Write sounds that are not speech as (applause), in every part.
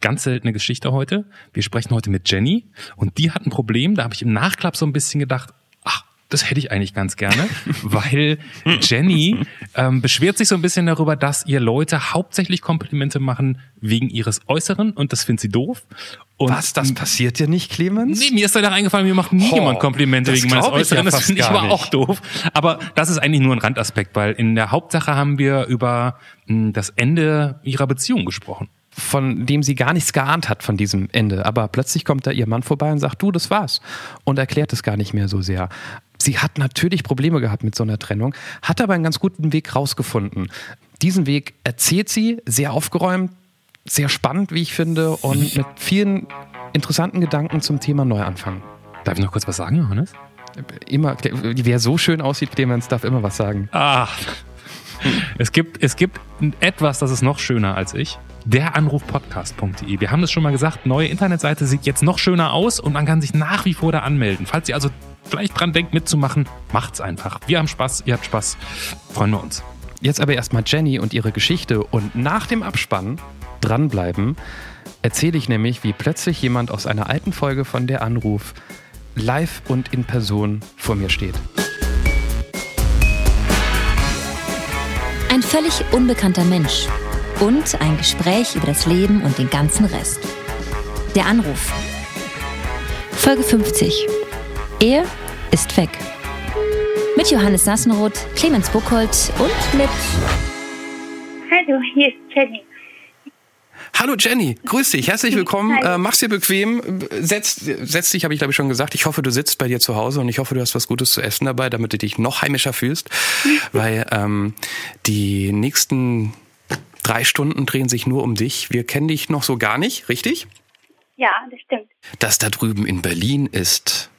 ganz seltene Geschichte heute. Wir sprechen heute mit Jenny und die hat ein Problem. Da habe ich im Nachklapp so ein bisschen gedacht, ach, das hätte ich eigentlich ganz gerne, (laughs) weil Jenny ähm, beschwert sich so ein bisschen darüber, dass ihr Leute hauptsächlich Komplimente machen wegen ihres Äußeren und das findet sie doof. Und Was, das passiert dir nicht, Clemens? Nee, mir ist leider eingefallen, mir macht nie Oh, jemand Komplimente wegen meines Äußeren. ja das finde ich aber auch doof. Aber das ist eigentlich nur ein Randaspekt, weil in der Hauptsache haben wir über mh, das Ende ihrer Beziehung gesprochen. Von dem sie gar nichts geahnt hat von diesem Ende. Aber plötzlich kommt da ihr Mann vorbei und sagt, du, das war's. Und erklärt es gar nicht mehr so sehr. Sie hat natürlich Probleme gehabt mit so einer Trennung, hat aber einen ganz guten Weg rausgefunden. Diesen Weg erzählt sie, sehr aufgeräumt, sehr spannend, wie ich finde, und mit vielen interessanten Gedanken zum Thema Neuanfang. Darf ich noch kurz was sagen, Johannes? Immer, wer so schön aussieht, Clemens, darf immer was sagen. Ah. (laughs) Es gibt, es gibt etwas, das ist noch schöner als ich. Der Anrufpodcast.de. Wir haben das schon mal gesagt, neue Internetseite sieht jetzt noch schöner aus und man kann sich nach wie vor da anmelden. Falls ihr also vielleicht dran denkt mitzumachen, macht's einfach. Wir haben Spaß, ihr habt Spaß. Freuen wir uns. Jetzt aber erstmal Jenny und ihre Geschichte und nach dem Abspann dranbleiben, erzähle ich nämlich, wie plötzlich jemand aus einer alten Folge von Der Anruf live und in Person vor mir steht. Ein völlig unbekannter Mensch und ein Gespräch über das Leben und den ganzen Rest. Der Anruf. Folge 50. Er ist weg. Mit Johannes Nassenroth, Clemens Buchholz und mit Hallo, hier ist Jenny. Hallo Jenny, grüß dich, herzlich willkommen. Hi. Äh, mach's dir bequem, setz, setz dich, habe ich glaube ich schon gesagt. Ich hoffe, du sitzt bei dir zu Hause und ich hoffe, du hast was Gutes zu essen dabei, damit du dich noch heimischer fühlst, (laughs) weil ähm, die nächsten drei Stunden drehen sich nur um dich. Wir kennen dich noch so gar nicht, richtig? Ja, das stimmt. Das da drüben in Berlin ist.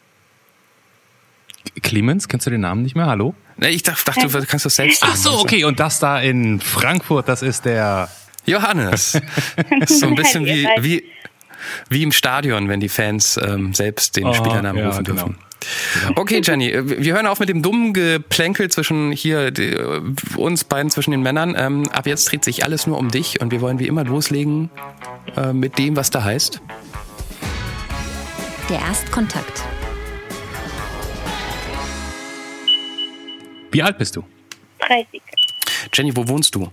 Clemens, kennst du den Namen nicht mehr? Hallo? Ne, Ich dachte, dachte du kannst das selbst. Ach so, okay. Und das da in Frankfurt, das ist der. Johannes. (laughs) So ein bisschen wie, wie, wie im Stadion, wenn die Fans ähm, selbst den Oh, Spielernamen ja, rufen genau. dürfen. Okay, Jenny, äh, wir hören auf mit dem dummen Geplänkel zwischen hier die, äh, uns beiden, zwischen den Männern. Ähm, ab jetzt dreht sich alles nur um dich und wir wollen wie immer loslegen äh, mit dem, was da heißt. der Erstkontakt. Wie alt bist du? 30. Jenny, wo wohnst du?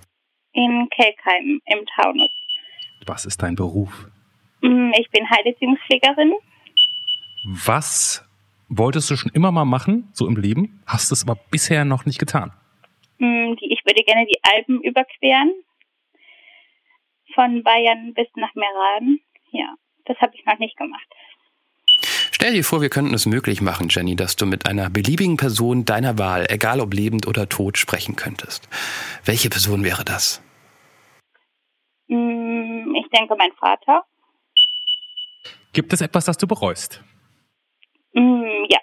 In Kelkheim im Taunus. Was ist dein Beruf? Mm, Ich bin Heilerziehungspflegerin. Was wolltest du schon immer mal machen, so im Leben? Hast es aber bisher noch nicht getan. Mm, Ich würde gerne die Alpen überqueren. Von Bayern bis nach Meran. Ja, das habe ich noch nicht gemacht. Stell dir vor, wir könnten es möglich machen, Jenny, dass du mit einer beliebigen Person deiner Wahl, egal ob lebend oder tot, sprechen könntest. Welche Person wäre das? Ich denke, mein Vater. Gibt es etwas, das du bereust? Mm, Ja,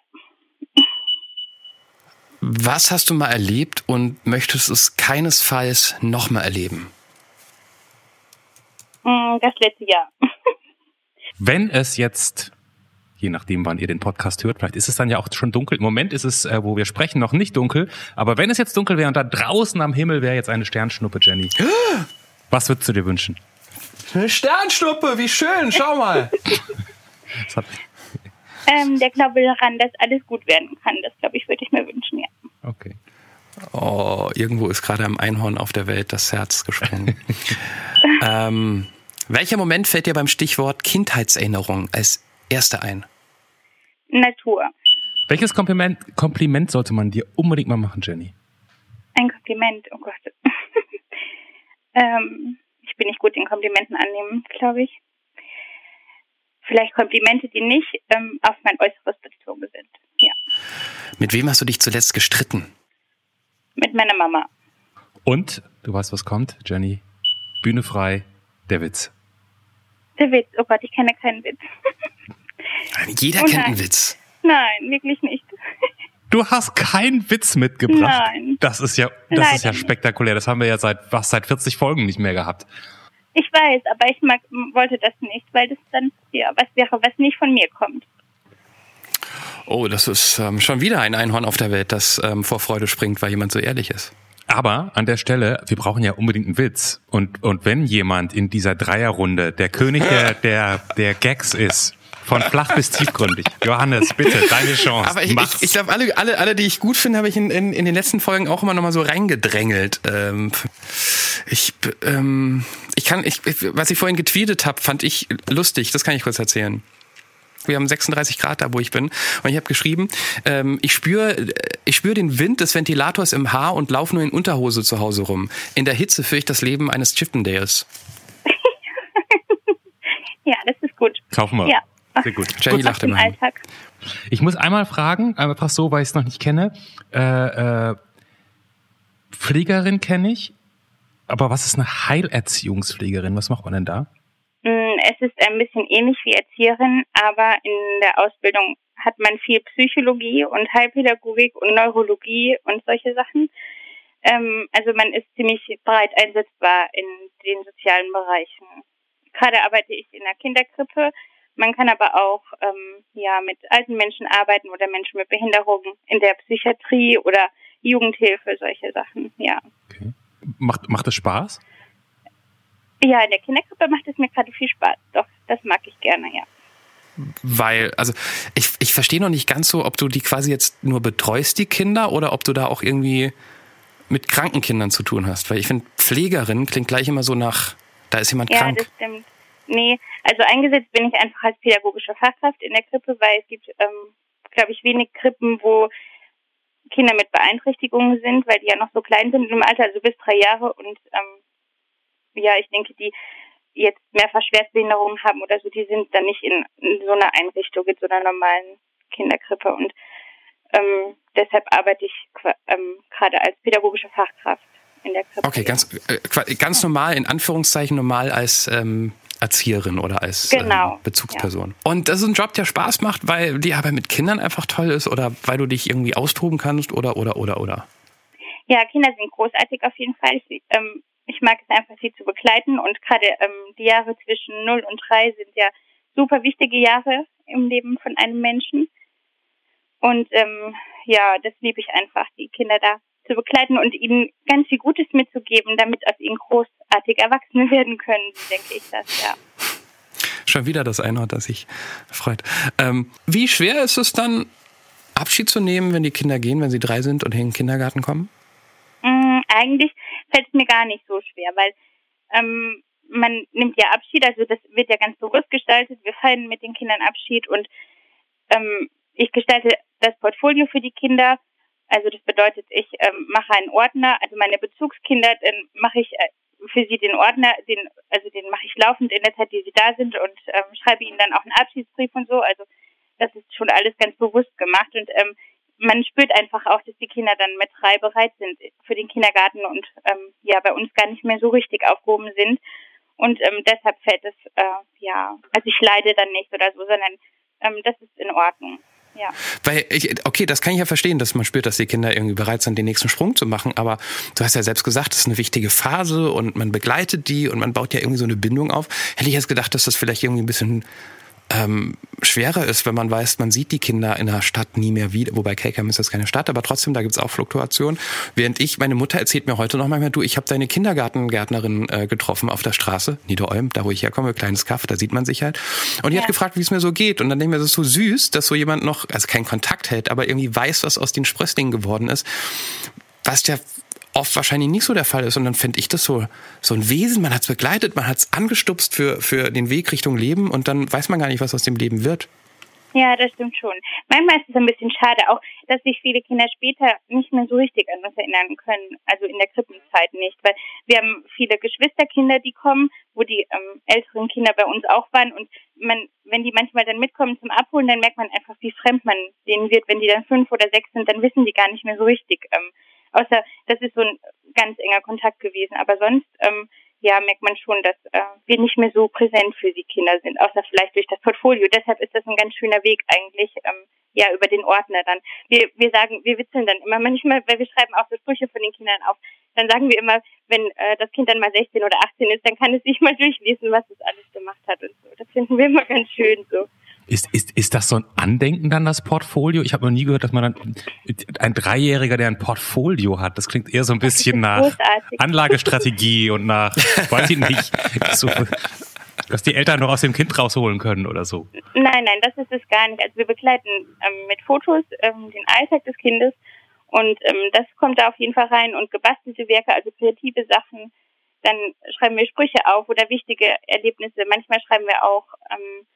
Was hast du mal erlebt und möchtest es keinesfalls nochmal erleben? Mm, das letzte Jahr. (laughs) Wenn es jetzt, je nachdem, wann ihr den Podcast hört, vielleicht ist es dann ja auch schon dunkel. Im Moment ist es, äh, wo wir sprechen, noch nicht dunkel. Aber wenn es jetzt dunkel wäre und da draußen am Himmel wäre jetzt eine Sternschnuppe, Jenny. (gasps) Was würdest du dir wünschen? Eine Sternschnuppe, wie schön, schau mal. (laughs) Ähm, der Glaube daran, dass alles gut werden kann, das glaube ich, würde ich mir wünschen, ja. okay. Oh, irgendwo ist gerade am Einhorn auf der Welt das Herz gesprungen. (laughs) ähm, welcher Moment fällt dir beim Stichwort Kindheitserinnerung als erster ein? Natur. Welches Kompliment, Kompliment sollte man dir unbedingt mal machen, Jenny? Ein Kompliment, oh Gott. (laughs) ähm, ich bin nicht gut in Komplimenten annehmen, glaube ich. Vielleicht Komplimente, die nicht ähm, auf mein Äußeres bezogen sind. Ja. Mit wem hast du dich zuletzt gestritten? Mit meiner Mama. Und, du weißt, was kommt, Jenny. Bühne frei, der Witz. Der Witz, oh Gott, ich kenne keinen Witz. Jeder Oh kennt einen Witz. Nein, wirklich nicht. Du hast keinen Witz mitgebracht. Nein. Das ist ja, das Leider ist ja spektakulär. Das haben wir ja seit, was, seit 40 Folgen nicht mehr gehabt. Ich weiß, aber ich mag, wollte das nicht, weil das dann ja was wäre, was nicht von mir kommt. Oh, das ist ähm, schon wieder ein Einhorn auf der Welt, das ähm, vor Freude springt, weil jemand so ehrlich ist. Aber an der Stelle, wir brauchen ja unbedingt einen Witz. Und, und wenn jemand in dieser Dreierrunde der König der, der, der Gags ist, von flach bis tiefgründig. Johannes, bitte, deine Chance. Aber ich, ich, ich glaube, alle, alle, alle, die ich gut finde, habe ich in, in, in den letzten Folgen auch immer noch mal so reingedrängelt. Ähm, ich, ähm, ich kann, ich, was ich vorhin getweetet habe, fand ich lustig. Das kann ich kurz erzählen. Wir haben 36 Grad da, wo ich bin. Und ich habe geschrieben, ähm, ich spüre ich spür den Wind des Ventilators im Haar und laufe nur in Unterhose zu Hause rum. In der Hitze führe ich das Leben eines Chippendales. (laughs) ja, das ist gut. Kaufen wir. Ja. Sehr gut. Jenny Gut, lacht immer. Ich muss einmal fragen, einfach so, weil ich es noch nicht kenne. Äh, äh, Pflegerin kenne ich, aber was ist eine Heilerziehungspflegerin? Was macht man denn da? Mm, Es ist ein bisschen ähnlich wie Erzieherin, aber in der Ausbildung hat man viel Psychologie und Heilpädagogik und Neurologie und solche Sachen. Ähm, also man ist ziemlich breit einsetzbar in den sozialen Bereichen. Gerade arbeite ich in der Kinderkrippe. Man kann aber auch ähm, ja mit alten Menschen arbeiten oder Menschen mit Behinderungen in der Psychiatrie oder Jugendhilfe, solche Sachen. Ja. Okay. Macht, macht das Spaß? Ja, in der Kinderkrippe macht es mir gerade viel Spaß. Doch, das mag ich gerne, ja. Weil, also ich, ich verstehe noch nicht ganz so, ob du die quasi jetzt nur betreust, die Kinder, oder ob du da auch irgendwie mit kranken Kindern zu tun hast. Weil ich finde, Pflegerin klingt gleich immer so nach, da ist jemand Ja, krank. das stimmt. Nee, also eingesetzt bin ich einfach als pädagogische Fachkraft in der Krippe, weil es gibt, ähm, glaube ich, wenig Krippen, wo Kinder mit Beeinträchtigungen sind, weil die ja noch so klein sind im Alter, also bis drei Jahre. Und ähm, ja, ich denke, die jetzt mehrfach Schwerstbehinderungen haben oder so, die sind dann nicht in, in so einer Einrichtung, in so einer normalen Kinderkrippe. Und ähm, deshalb arbeite ich ähm, gerade als pädagogische Fachkraft in der Krippe. Okay, ganz, äh, ganz normal, in Anführungszeichen normal als ähm, Erzieherin oder als Genau, ähm, Bezugsperson. Und das ist ein Job, der Spaß macht, weil die Arbeit mit Kindern einfach toll ist oder weil du dich irgendwie austoben kannst oder, oder, oder, oder. Ja, Kinder sind großartig auf jeden Fall. Ich, ähm, ich mag es einfach, sie zu begleiten und gerade ähm, die Jahre zwischen 0 und 3 sind ja super wichtige Jahre im Leben von einem Menschen. Und ähm, ja, das liebe ich einfach, die Kinder da zu begleiten und ihnen ganz viel Gutes mitzugeben, damit aus ihnen großartig Erwachsene werden können, denke ich das, ja. Schon wieder das eine, das sich freut. Ähm, wie schwer ist es dann, Abschied zu nehmen, wenn die Kinder gehen, wenn sie drei sind und in den Kindergarten kommen? Mm, eigentlich fällt es mir gar nicht so schwer, weil ähm, man nimmt ja Abschied, also das wird ja ganz bewusst gestaltet. Wir feiern mit den Kindern Abschied und ähm, ich gestalte das Portfolio für die Kinder. Also das bedeutet, ich ähm, mache einen Ordner, also meine Bezugskinder, dann mache ich äh, für sie den Ordner, den, also den mache ich laufend in der Zeit, die sie da sind und ähm, schreibe ihnen dann auch einen Abschiedsbrief und so. Also das ist schon alles ganz bewusst gemacht und ähm, man spürt einfach auch, dass die Kinder dann mit drei bereit sind für den Kindergarten und ähm, ja bei uns gar nicht mehr so richtig aufgehoben sind. Und ähm, deshalb fällt es, äh, ja, also ich leide dann nicht oder so, sondern ähm, das ist in Ordnung. Ja. Weil, ich, okay, das kann ich ja verstehen, dass man spürt, dass die Kinder irgendwie bereit sind, den nächsten Sprung zu machen. Aber du hast ja selbst gesagt, das ist eine wichtige Phase und man begleitet die und man baut ja irgendwie so eine Bindung auf. Hätte ich jetzt gedacht, dass das vielleicht irgendwie ein bisschen ähm, schwerer ist, wenn man weiß, man sieht die Kinder in der Stadt nie mehr wieder. Wobei Kelkheim ist das keine Stadt, aber trotzdem, da gibt's auch Fluktuationen. Während ich, meine Mutter erzählt mir heute noch manchmal, du, ich habe deine Kindergartengärtnerin äh, getroffen auf der Straße, Niederolm, da wo ich herkomme, kleines Kaff, da sieht man sich halt. Und die Ja. hat gefragt, wie es mir so geht. Und dann denke ich mir, das ist so süß, dass so jemand noch, also keinen Kontakt hält, aber irgendwie weiß, was aus den Sprösslingen geworden ist. Was ja oft wahrscheinlich nicht so der Fall ist. Und dann finde ich das so, so ein Wesen, man hat es begleitet, man hat es angestupst für, für den Weg Richtung Leben und dann weiß man gar nicht, was aus dem Leben wird. Ja, das stimmt schon. Manchmal ist es ein bisschen schade, auch dass sich viele Kinder später nicht mehr so richtig an uns erinnern können, also in der Krippenzeit nicht, weil wir haben viele Geschwisterkinder, die kommen, wo die ähm, älteren Kinder bei uns auch waren und man, wenn die manchmal dann mitkommen zum Abholen, dann merkt man einfach, wie fremd man denen wird. Wenn die dann fünf oder sechs sind, dann wissen die gar nicht mehr so richtig. Ähm, außer das ist so ein ganz enger Kontakt gewesen, aber sonst ähm, ja, merkt man schon, dass äh, wir nicht mehr so präsent für die Kinder sind, außer vielleicht durch das Portfolio. Deshalb ist das ein ganz schöner Weg eigentlich, ähm, ja, über den Ordner dann. Wir, wir sagen, wir witzeln dann immer manchmal, weil wir schreiben auch so Sprüche von den Kindern auf, dann sagen wir immer, wenn äh, das Kind dann mal 16 oder 18 ist, dann kann es sich (laughs) mal durchlesen, was es alles gemacht hat und so. Das finden wir immer ganz schön so. Ist, ist, ist das so ein Andenken dann, das Portfolio? Ich habe noch nie gehört, dass man dann ein Dreijähriger, der ein Portfolio hat. Das klingt eher so ein bisschen nach großartig. Anlagestrategie und nach, weiß ich nicht, so, dass die Eltern noch aus dem Kind rausholen können oder so. Nein, nein, das ist es gar nicht. Also wir begleiten ähm, mit Fotos ähm, den Alltag des Kindes und ähm, das kommt da auf jeden Fall rein und gebastelte Werke, also kreative Sachen. Dann schreiben wir Sprüche auf oder wichtige Erlebnisse. Manchmal schreiben wir auch ähm,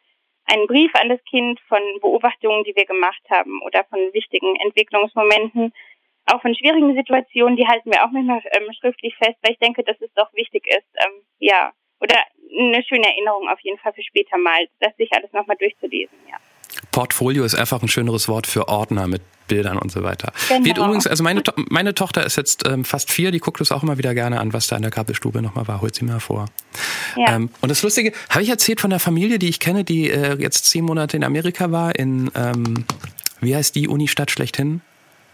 einen Brief an das Kind von Beobachtungen, die wir gemacht haben oder von wichtigen Entwicklungsmomenten. Auch von schwierigen Situationen, die halten wir auch manchmal ähm, schriftlich fest, weil ich denke, dass es doch wichtig ist, ähm, ja, oder eine schöne Erinnerung auf jeden Fall für später mal, das sich alles nochmal durchzulesen, ja. Portfolio ist einfach ein schöneres Wort für Ordner mit Bildern und so weiter. Genau. Wird übrigens, also meine, to meine Tochter ist jetzt ähm, fast vier, die guckt es auch immer wieder gerne an, was da in der Krabbelstube nochmal war. Holt sie mir vor. Ja. Ähm, und das Lustige, habe ich erzählt von der Familie, die ich kenne, die äh, jetzt zehn Monate in Amerika war, in, ähm, wie heißt die Unistadt schlechthin?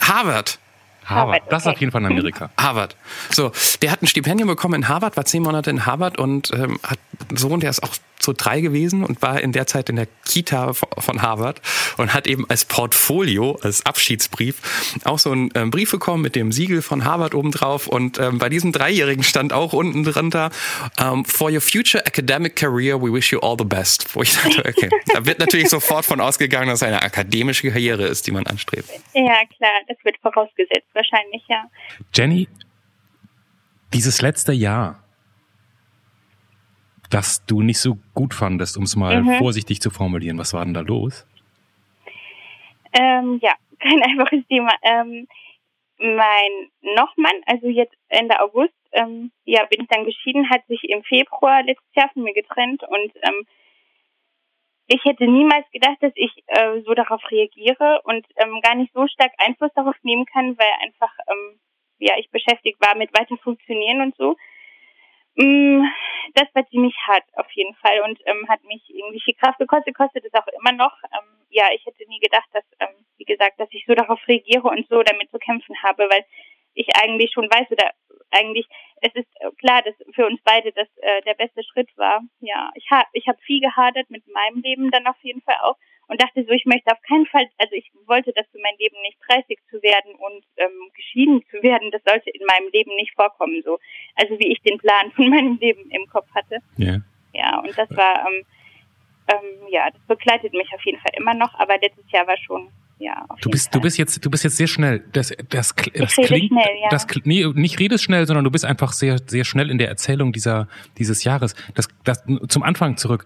Harvard. Harvard, das ist auf jeden Fall in Amerika. (laughs) Harvard. So, der hat ein Stipendium bekommen in Harvard, war zehn Monate in Harvard und ähm, hat einen Sohn, der ist auch so drei gewesen und war in der Zeit in der Kita von Harvard und hat eben als Portfolio, als Abschiedsbrief, auch so einen ähm, Brief bekommen mit dem Siegel von Harvard obendrauf und ähm, bei diesem Dreijährigen stand auch unten drunter, um, ähm, for your future academic career, we wish you all the best. Wo ich dachte, okay, da wird natürlich sofort von ausgegangen, dass es eine akademische Karriere ist, die man anstrebt. Ja, klar, das wird vorausgesetzt, wahrscheinlich, ja. Jenny, dieses letzte Jahr, das du nicht so gut fandest, um es mal mhm. vorsichtig zu formulieren. Was war denn da los? Ähm, ja, (laughs) kein einfaches Thema. Ähm, mein Nochmann, also jetzt Ende August, ähm, ja, bin ich dann geschieden, hat sich im Februar letztes Jahr von mir getrennt und ähm, ich hätte niemals gedacht, dass ich äh, so darauf reagiere und ähm, gar nicht so stark Einfluss darauf nehmen kann, weil einfach ähm, ja ich beschäftigt war mit weiter funktionieren und so. Mm, das war ziemlich hart auf jeden Fall und ähm, hat mich irgendwie viel Kraft gekostet, kostet es auch immer noch. Ähm, ja, ich hätte nie gedacht, dass, ähm, wie gesagt, dass ich so darauf reagiere und so damit zu kämpfen habe, weil ich eigentlich schon weiß oder eigentlich es ist klar, dass für uns beide das äh, der beste Schritt war. Ja, ich habe ich habe viel gehadert mit meinem Leben dann auf jeden Fall auch und dachte so, ich möchte auf keinen Fall, also ich wollte das für mein Leben nicht 30 zu werden und ähm, geschieden zu werden, das sollte in meinem Leben nicht vorkommen, so. Also wie ich den Plan von (laughs) meinem Leben im Kopf hatte. Ja. Ja, und das war, ähm, ähm, ja, das begleitet mich auf jeden Fall immer noch, aber letztes Jahr war schon ja, du bist, du bist jetzt, du bist jetzt sehr schnell. Das, das, das klingt, schnell, ja. das, nee, nicht redest schnell, sondern du bist einfach sehr, sehr schnell in der Erzählung dieser, dieses Jahres. Das, das, zum Anfang zurück.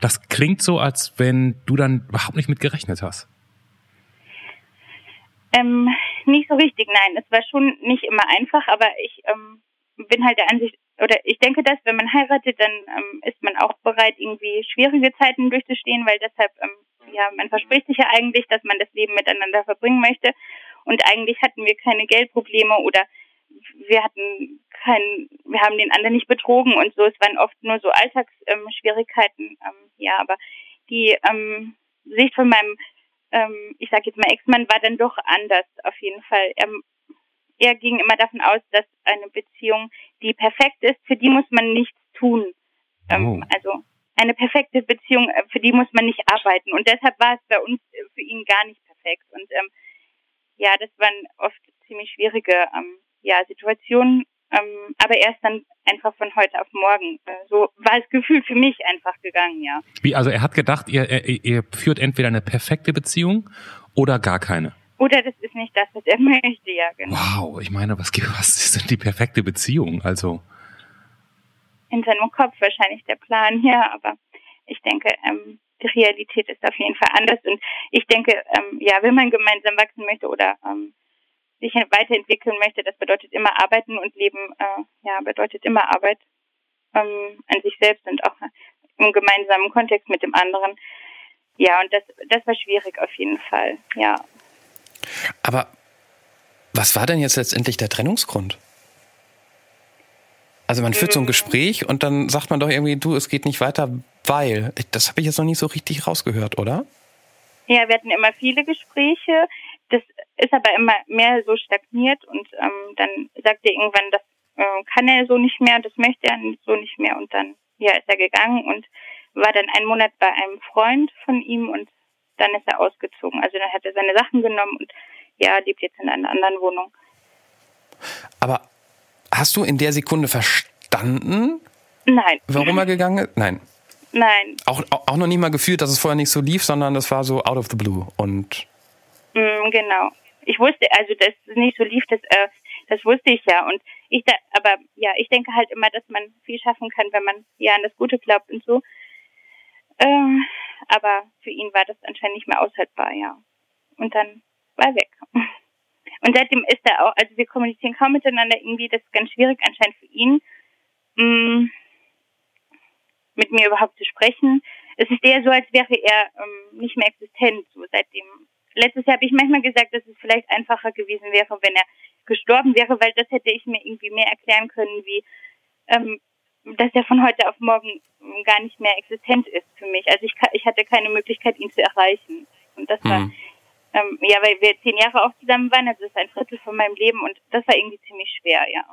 Das klingt so, als wenn du dann überhaupt nicht mit gerechnet hast. Ähm, nicht so richtig, nein. Es war schon nicht immer einfach, aber ich ähm, bin halt der Ansicht, oder ich denke, dass wenn man heiratet, dann ähm, ist man auch bereit, irgendwie schwierige Zeiten durchzustehen, weil deshalb, ähm, ja, man verspricht sich ja eigentlich, dass man das Leben miteinander verbringen möchte. Und eigentlich hatten wir keine Geldprobleme oder wir hatten kein, wir haben den anderen nicht betrogen und so. Es waren oft nur so Alltagsschwierigkeiten, ähm, ähm, ja, aber die ähm, Sicht von meinem, ähm, ich sage jetzt mal Ex-Mann war dann doch anders auf jeden Fall. Er, er ging immer davon aus, dass eine Beziehung, die perfekt ist, für die muss man nichts tun. Ähm, oh. Also eine perfekte Beziehung, äh, für die muss man nicht arbeiten. Und deshalb war es bei uns äh, für ihn gar nicht perfekt. Und ähm, ja, das waren oft ziemlich schwierige ähm, ja, Situationen, ähm, aber erst dann einfach von heute auf morgen. Äh, so war das Gefühl für mich einfach gegangen, ja. Wie, also er hat gedacht, ihr, ihr, ihr führt entweder eine perfekte Beziehung oder gar keine. Oder das ist nicht das, was er (laughs) möchte, ja, genau. Wow, ich meine, was, was ist denn die perfekte Beziehung? Also. In seinem Kopf wahrscheinlich der Plan, ja, aber ich denke, ähm, die Realität ist auf jeden Fall anders und ich denke, ähm, ja, wenn man gemeinsam wachsen möchte oder ähm, sich weiterentwickeln möchte, das bedeutet immer arbeiten und Leben, äh, ja, bedeutet immer Arbeit ähm, an sich selbst und auch im gemeinsamen Kontext mit dem anderen. Ja, und das, das war schwierig auf jeden Fall, ja. Aber was war denn jetzt letztendlich der Trennungsgrund? Also man führt so ein mm. Gespräch und dann sagt man doch irgendwie, du, es geht nicht weiter, weil. Das habe ich jetzt noch nicht so richtig rausgehört, oder? Ja, wir hatten immer viele Gespräche. Das ist aber immer mehr so stagniert und ähm, dann sagt er irgendwann, das äh, kann er so nicht mehr, das möchte er so nicht mehr und dann ja ist er gegangen und war dann einen Monat bei einem Freund von ihm und dann ist er ausgezogen. Also dann hat er seine Sachen genommen und ja, lebt jetzt in einer anderen Wohnung. Aber hast du in der Sekunde verstanden, Nein. warum er gegangen ist? Nein. Nein. Auch, auch noch nie mal gefühlt, dass es vorher nicht so lief, sondern das war so out of the blue. Und Mm, genau. Ich wusste, also dass es nicht so lief, das, äh, das wusste ich ja. Und ich da, aber ja, ich denke halt immer, dass man viel schaffen kann, wenn man ja an das Gute glaubt und so. Äh, aber für ihn war das anscheinend nicht mehr aushaltbar, ja. Und dann war er weg. (laughs) Und seitdem ist er auch, also wir kommunizieren kaum miteinander irgendwie, das ist ganz schwierig anscheinend für ihn, mh, mit mir überhaupt zu sprechen. Es ist eher so, als wäre er ähm, nicht mehr existent, so seitdem. Letztes Jahr habe ich manchmal gesagt, dass es vielleicht einfacher gewesen wäre, wenn er gestorben wäre, weil das hätte ich mir irgendwie mehr erklären können, wie ähm, dass er von heute auf morgen ähm, gar nicht mehr existent ist für mich. Also ich, ich hatte keine Möglichkeit, ihn zu erreichen. Und das war, Mhm. Ähm, ja, weil wir zehn Jahre auch zusammen waren, also das ist ein Drittel von meinem Leben und das war irgendwie ziemlich schwer, ja.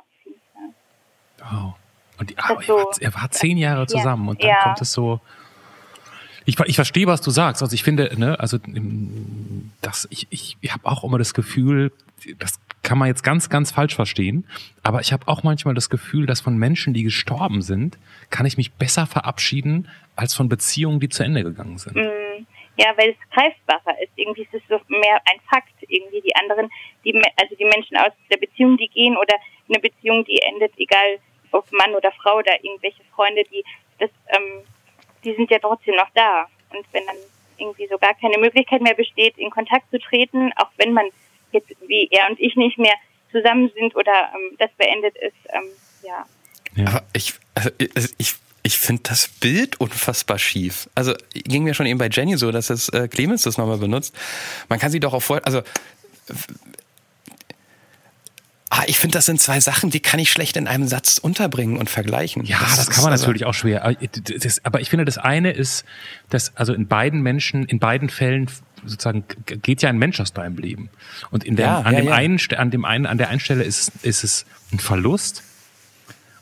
Wow. Und die, ah, er, so- war, er war zehn Jahre zusammen und dann Ja. kommt es so. Ich, ich verstehe, was du sagst. Also ich finde, ne, also das, ich, ich, ich habe auch immer das Gefühl, das kann man jetzt ganz, ganz falsch verstehen, aber ich habe auch manchmal das Gefühl, dass von Menschen, die gestorben sind, kann ich mich besser verabschieden als von Beziehungen, die zu Ende gegangen sind. Mm, Ja, weil es greifbarer ist. Irgendwie ist es so mehr ein Fakt. Irgendwie die anderen, die, Me- also die Menschen aus der Beziehung, die gehen oder eine Beziehung, die endet, egal ob Mann oder Frau oder irgendwelche Freunde, die, das, ähm, die sind ja trotzdem noch da. Und wenn dann irgendwie so gar keine Möglichkeit mehr besteht, in Kontakt zu treten, auch wenn man jetzt wie er und ich nicht mehr zusammen sind oder ähm, das beendet ist, ähm, ja. Ja. Aber ich, also ich, ich finde das Bild unfassbar schief. Also ging mir schon eben bei Jenny so, dass es äh, Clemens das nochmal benutzt. Man kann sie doch auch vor, also ah, ich finde, das sind zwei Sachen, die kann ich schlecht in einem Satz unterbringen und vergleichen. Ja, das, kann man also- natürlich auch schwer. Aber das- Aber ich finde, das eine ist, dass also in beiden Menschen, in beiden Fällen sozusagen geht ja ein Mensch aus deinem Leben. Und in der, Ja, an ja, dem ja. einen, an dem einen, an der einen Stelle ist, ist es ein Verlust.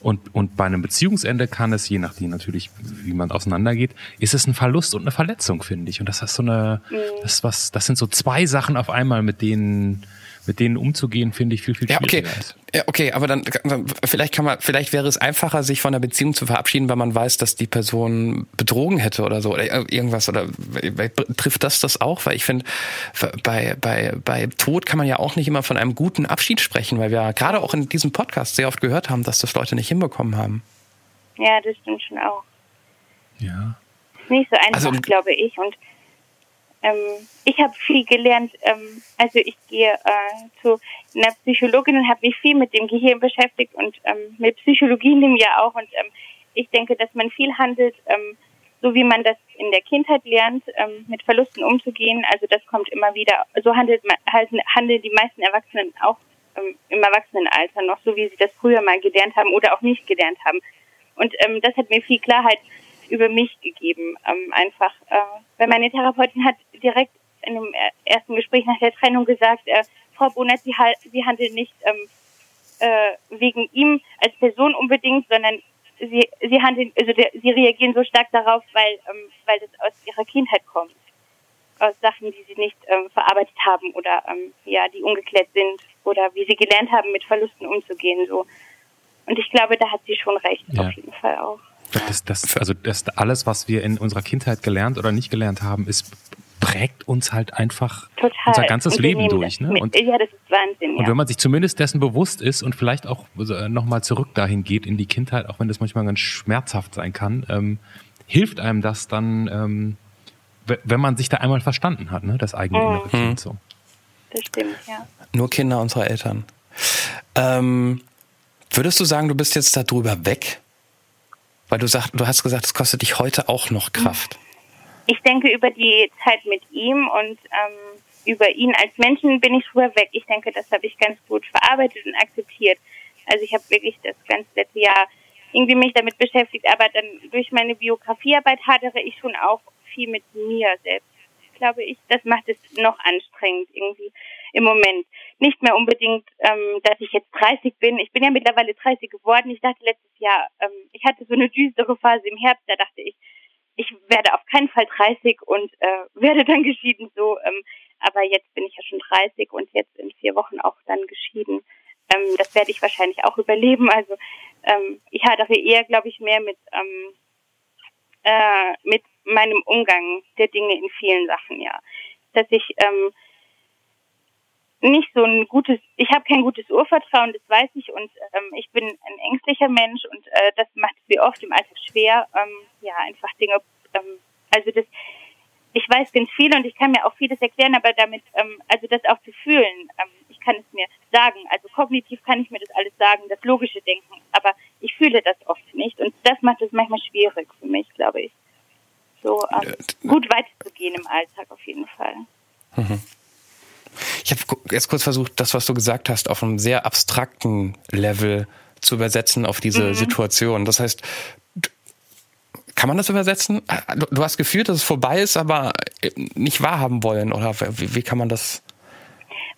Und, und bei einem Beziehungsende kann es, je nachdem natürlich, wie man auseinandergeht, ist es ein Verlust und eine Verletzung, finde ich. Und das ist so eine, das ist was, das sind so zwei Sachen auf einmal, mit denen, mit denen umzugehen, finde ich viel, viel Ja, schwieriger. okay. ist. Ja, okay, aber dann, dann vielleicht kann man, vielleicht wäre es einfacher, sich von der Beziehung zu verabschieden, weil man weiß, dass die Person betrogen hätte oder so oder irgendwas oder trifft das das auch? Weil ich finde, bei bei bei Tod kann man ja auch nicht immer von einem guten Abschied sprechen, weil wir ja gerade auch in diesem Podcast sehr oft gehört haben, dass das Leute nicht hinbekommen haben. Ja, das stimmt schon auch. Ja. Ist nicht so einfach, Also- glaube ich. Und ähm, ich habe viel gelernt. Ähm, also ich gehe äh, zu einer Psychologin und habe mich viel mit dem Gehirn beschäftigt und ähm, mit Psychologie nehmen ja auch. Und ähm, ich denke, dass man viel handelt, ähm, so wie man das in der Kindheit lernt, ähm, mit Verlusten umzugehen. Also das kommt immer wieder. So handelt man, halten, handeln die meisten Erwachsenen auch im Erwachsenenalter noch, so wie sie das früher mal gelernt haben oder auch nicht gelernt haben. Und das hat mir viel Klarheit über mich gegeben. Ähm, einfach, äh, weil meine Therapeutin hat direkt in dem er- ersten Gespräch nach der Trennung gesagt, äh, Frau Bonert, Sie, hal- Sie handeln nicht ähm, äh, wegen ihm als Person unbedingt, sondern Sie, Sie handeln, also der, Sie reagieren so stark darauf, weil, ähm, weil das aus Ihrer Kindheit kommt. Aus Sachen, die Sie nicht ähm, verarbeitet haben oder ähm, ja, die ungeklärt sind oder wie Sie gelernt haben, mit Verlusten umzugehen. So. Und ich glaube, da hat sie schon recht, Ja. auf jeden Fall auch. Das, das, also das alles, was wir in unserer Kindheit gelernt oder nicht gelernt haben, ist prägt uns halt einfach Total. unser ganzes Und Leben durch. das Ne? Und, ja, das ist Wahnsinn. und ja. wenn man sich zumindest dessen bewusst ist und vielleicht auch äh, nochmal zurück dahin geht in die Kindheit, auch wenn das manchmal ganz schmerzhaft sein kann, ähm, hilft einem das dann, ähm, we- wenn man sich da einmal verstanden hat, ne? das eigene Mhm. innere Kind so. das stimmt, ja. Nur Kinder unserer Eltern. Ähm, würdest du sagen, du bist jetzt darüber weg? Weil du sagst, du hast gesagt, es kostet dich heute auch noch Kraft. Ich denke, über die Zeit mit ihm und ähm, über ihn als Menschen bin ich drüber weg. Ich denke, das habe ich ganz gut verarbeitet und akzeptiert. Also ich habe wirklich das ganze letzte Jahr irgendwie mich damit beschäftigt, aber dann durch meine Biografiearbeit hadere ich schon auch viel mit mir selbst. Glaube ich, das macht es noch anstrengend irgendwie im Moment. Nicht mehr unbedingt, ähm, dass ich jetzt 30 bin. Ich bin ja mittlerweile 30 geworden. Ich dachte letztes Jahr, ähm, ich hatte so eine düstere Phase im Herbst, da dachte ich, ich werde auf keinen Fall 30 und äh, werde dann geschieden so. Ähm, aber jetzt bin ich ja schon 30 und jetzt in vier Wochen auch dann geschieden. Ähm, das werde ich wahrscheinlich auch überleben. Also ähm, ich hadere eher, glaube ich, mehr mit ähm, äh, mit meinem Umgang der Dinge in vielen Sachen, ja. Dass ich ähm, nicht so ein gutes, ich habe kein gutes Urvertrauen, das weiß ich und ähm, ich bin ein ängstlicher Mensch und äh, das macht es mir oft im Alltag schwer, ähm, ja, einfach Dinge, ähm, also das, ich weiß ganz viel und ich kann mir auch vieles erklären, aber damit, ähm, also das auch zu fühlen, ähm, ich kann es mir sagen, also kognitiv kann ich mir das alles sagen, das logische Denken, aber ich fühle das oft nicht und das macht es manchmal schwierig für mich, glaube ich, so ähm, gut weiterzugehen im Alltag auf jeden Fall. Mhm. Ich habe jetzt kurz versucht, das, was du gesagt hast, auf einem sehr abstrakten Level zu übersetzen auf diese mhm. Situation. Das heißt, kann man das übersetzen? Du hast gefühlt, dass es vorbei ist, aber nicht wahrhaben wollen, oder wie, wie kann man das?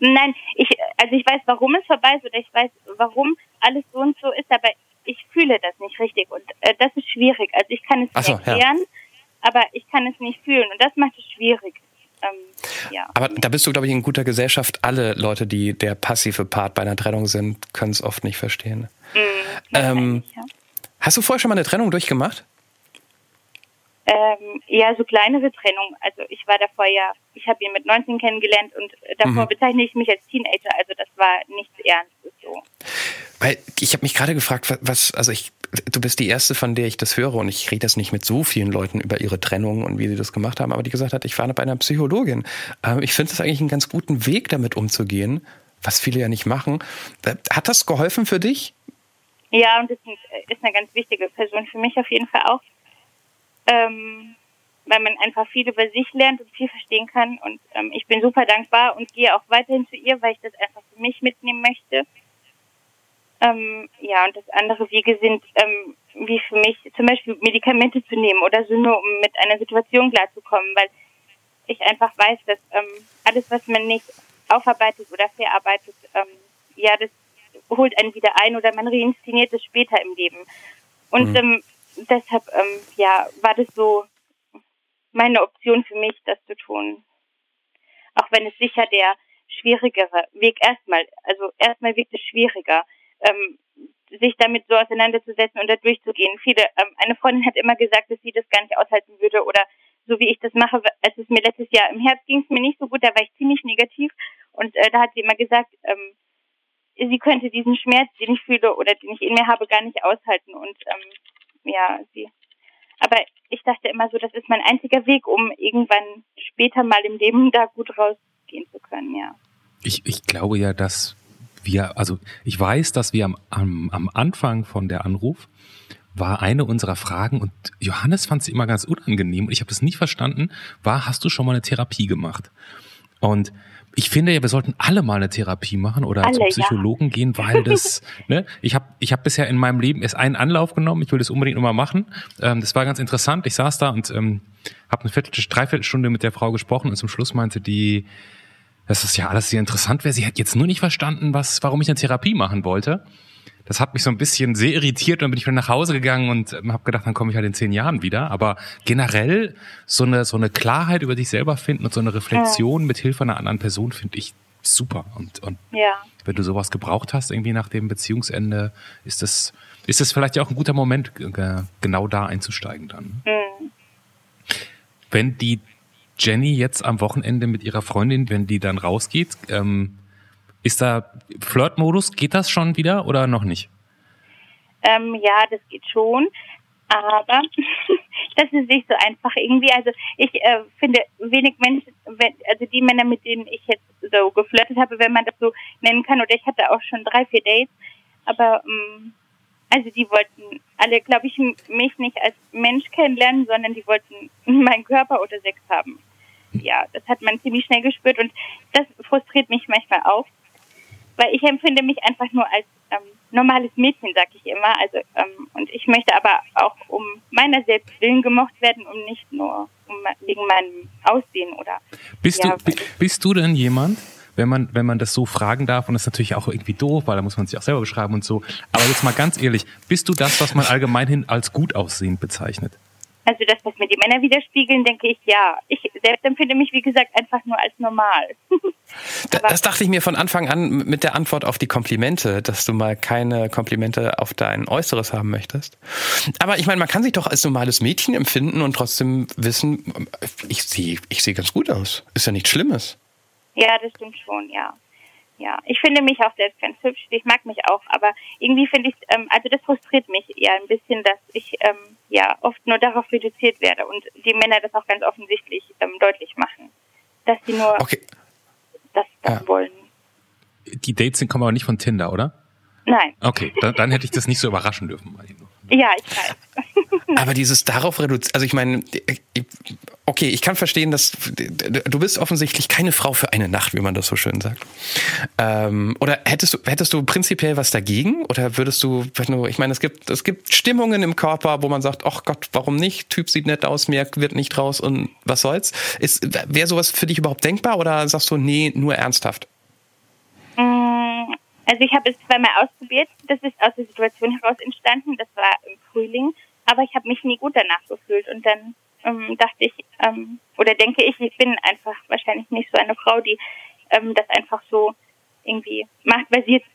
Nein, ich, also ich weiß, warum es vorbei ist oder ich weiß, warum alles so und so ist, aber ich fühle das nicht richtig und äh, das ist schwierig. Also ich kann es so, erklären, ja. aber ich kann es nicht fühlen und das macht es schwierig. Ähm, ja. Aber da bist du, glaube ich, in guter Gesellschaft. Alle Leute, die der passive Part bei einer Trennung sind, können es oft nicht verstehen. Mhm, ähm, ja. Hast du vorher schon mal eine Trennung durchgemacht? Ähm, ja, so kleinere Trennung. Also ich war davor ja, ich habe ihn mit 19 kennengelernt und davor mhm. bezeichne ich mich als Teenager. Also das war nichts Ernstes so. Weil ich habe mich gerade gefragt, was, also ich, du bist die erste, von der ich das höre und ich rede das nicht mit so vielen Leuten über ihre Trennung und wie sie das gemacht haben, aber die gesagt hat, ich war bei einer Psychologin. Ähm, ich finde das eigentlich einen ganz guten Weg, damit umzugehen, was viele ja nicht machen. Äh, hat das geholfen für dich? Ja, und das ist eine ganz wichtige Person für mich auf jeden Fall auch ähm, weil man einfach viel über sich lernt und viel verstehen kann. Und ähm, ich bin super dankbar und gehe auch weiterhin zu ihr, weil ich das einfach für mich mitnehmen möchte. Ähm, ja, und das andere Wege sind, ähm, wie für mich zum Beispiel Medikamente zu nehmen oder so nur, um mit einer Situation klarzukommen, weil ich einfach weiß, dass ähm, alles, was man nicht aufarbeitet oder verarbeitet, ähm, ja, das holt einen wieder ein oder man reinszeniert es später im Leben. Und mhm. ähm, deshalb ähm, ja war das so meine Option für mich, das zu tun. Auch wenn es sicher der schwierigere Weg erstmal, also erstmal wirkt es schwieriger, ähm, sich damit so auseinanderzusetzen und da durchzugehen. Viele, ähm, eine Freundin hat immer gesagt, dass sie das gar nicht aushalten würde oder so wie ich das mache, als es mir letztes Jahr im Herbst ging es mir nicht so gut, da war ich ziemlich negativ und äh, da hat sie immer gesagt, ähm, sie könnte diesen Schmerz, den ich fühle oder den ich in mir habe, gar nicht aushalten und ähm, ja, sie. Aber ich dachte immer so, das ist mein einziger Weg, um irgendwann später mal im Leben da gut rausgehen zu können, ja. Ich, ich glaube ja, dass wir, also ich weiß, dass wir am, am, am Anfang von der Anruf war eine unserer Fragen und Johannes fand sie immer ganz unangenehm und ich habe das nicht verstanden, war, hast du schon mal eine Therapie gemacht? Und ich finde ja, wir sollten alle mal eine Therapie machen oder alle, zum Psychologen ja. gehen, weil das, (laughs) ne, ich habe ich hab bisher in meinem Leben erst einen Anlauf genommen, ich will das unbedingt nochmal machen. Ähm, das war ganz interessant. Ich saß da und ähm, habe eine Viertel, Dreiviertelstunde mit der Frau gesprochen und zum Schluss meinte die, dass das ja alles sehr interessant wäre. Sie hat jetzt nur nicht verstanden, was, warum ich eine Therapie machen wollte das hat mich so ein bisschen sehr irritiert und dann bin ich wieder nach Hause gegangen und ähm, habe gedacht, dann komme ich halt in zehn Jahren wieder. Aber generell so eine so eine Klarheit über dich selber finden und so eine Reflexion ja. mit Hilfe einer anderen Person finde ich super. Und, und ja. wenn du sowas gebraucht hast irgendwie nach dem Beziehungsende, ist das ist das vielleicht ja auch ein guter Moment, genau da einzusteigen dann. Mhm. Wenn die Jenny jetzt am Wochenende mit ihrer Freundin, wenn die dann rausgeht, ähm, ist da Flirtmodus? Geht das schon wieder oder noch nicht? Ähm, ja, das geht schon. Aber (laughs) das ist nicht so einfach irgendwie. Also ich äh, finde wenig Menschen, also die Männer, mit denen ich jetzt so geflirtet habe, wenn man das so nennen kann, oder ich hatte auch schon drei, vier Dates, aber ähm, also die wollten alle, glaube ich, mich nicht als Mensch kennenlernen, sondern die wollten (laughs) meinen Körper oder Sex haben. Ja, das hat man ziemlich schnell gespürt und das frustriert mich manchmal auch weil ich empfinde mich einfach nur als ähm, normales Mädchen, sag ich immer. Also ähm, und ich möchte aber auch um meiner selbst willen gemocht werden und nicht nur um, wegen meinem Aussehen oder. Bist ja, du bist du denn jemand? Wenn man, wenn man das so fragen darf, und das ist natürlich auch irgendwie doof, weil da muss man sich auch selber beschreiben und so. Aber jetzt mal ganz ehrlich, bist du das, was man allgemeinhin als gut aussehend bezeichnet? Also das, was mir die Männer widerspiegeln, denke ich ja. Ich selbst empfinde mich, wie gesagt, einfach nur als normal. (laughs) das dachte ich mir von Anfang an mit der Antwort auf die Komplimente, dass du mal keine Komplimente auf dein Äußeres haben möchtest. Aber ich meine, man kann sich doch als normales Mädchen empfinden und trotzdem wissen, ich sehe ich sehe ganz gut aus. Ist ja nichts Schlimmes. Ja, das stimmt schon, ja. Ja, ich finde mich auch selbst ganz hübsch. Ich mag mich auch, aber irgendwie finde ich, ähm, also das frustriert mich eher ein bisschen, dass ich ähm, ja oft nur darauf reduziert werde und die Männer das auch ganz offensichtlich ähm, deutlich machen, dass sie nur okay. das, das ja. wollen. Die Dates sind kommen aber nicht von Tinder, oder? Nein. Okay, dann, dann hätte ich das nicht so überraschen dürfen. Ja, ich weiß. Aber dieses darauf reduziert, also ich meine, okay, ich kann verstehen, dass du bist offensichtlich keine Frau für eine Nacht, wie man das so schön sagt. Ähm, oder hättest du, hättest du prinzipiell was dagegen? Oder würdest du, ich meine, es gibt, es gibt Stimmungen im Körper, wo man sagt, ach Gott, warum nicht? Typ sieht nett aus, mehr wird nicht raus und was soll's? Ist, wäre sowas für dich überhaupt denkbar oder sagst du, nee, nur ernsthaft? Mm, also ich habe es zweimal ausprobiert. Das ist aus der Situation heraus entstanden. Das war im Frühling aber ich habe mich nie gut danach gefühlt und dann ähm, dachte ich ähm, oder denke ich, ich bin einfach wahrscheinlich nicht so eine Frau, die ähm, das einfach so irgendwie macht, weil sie jetzt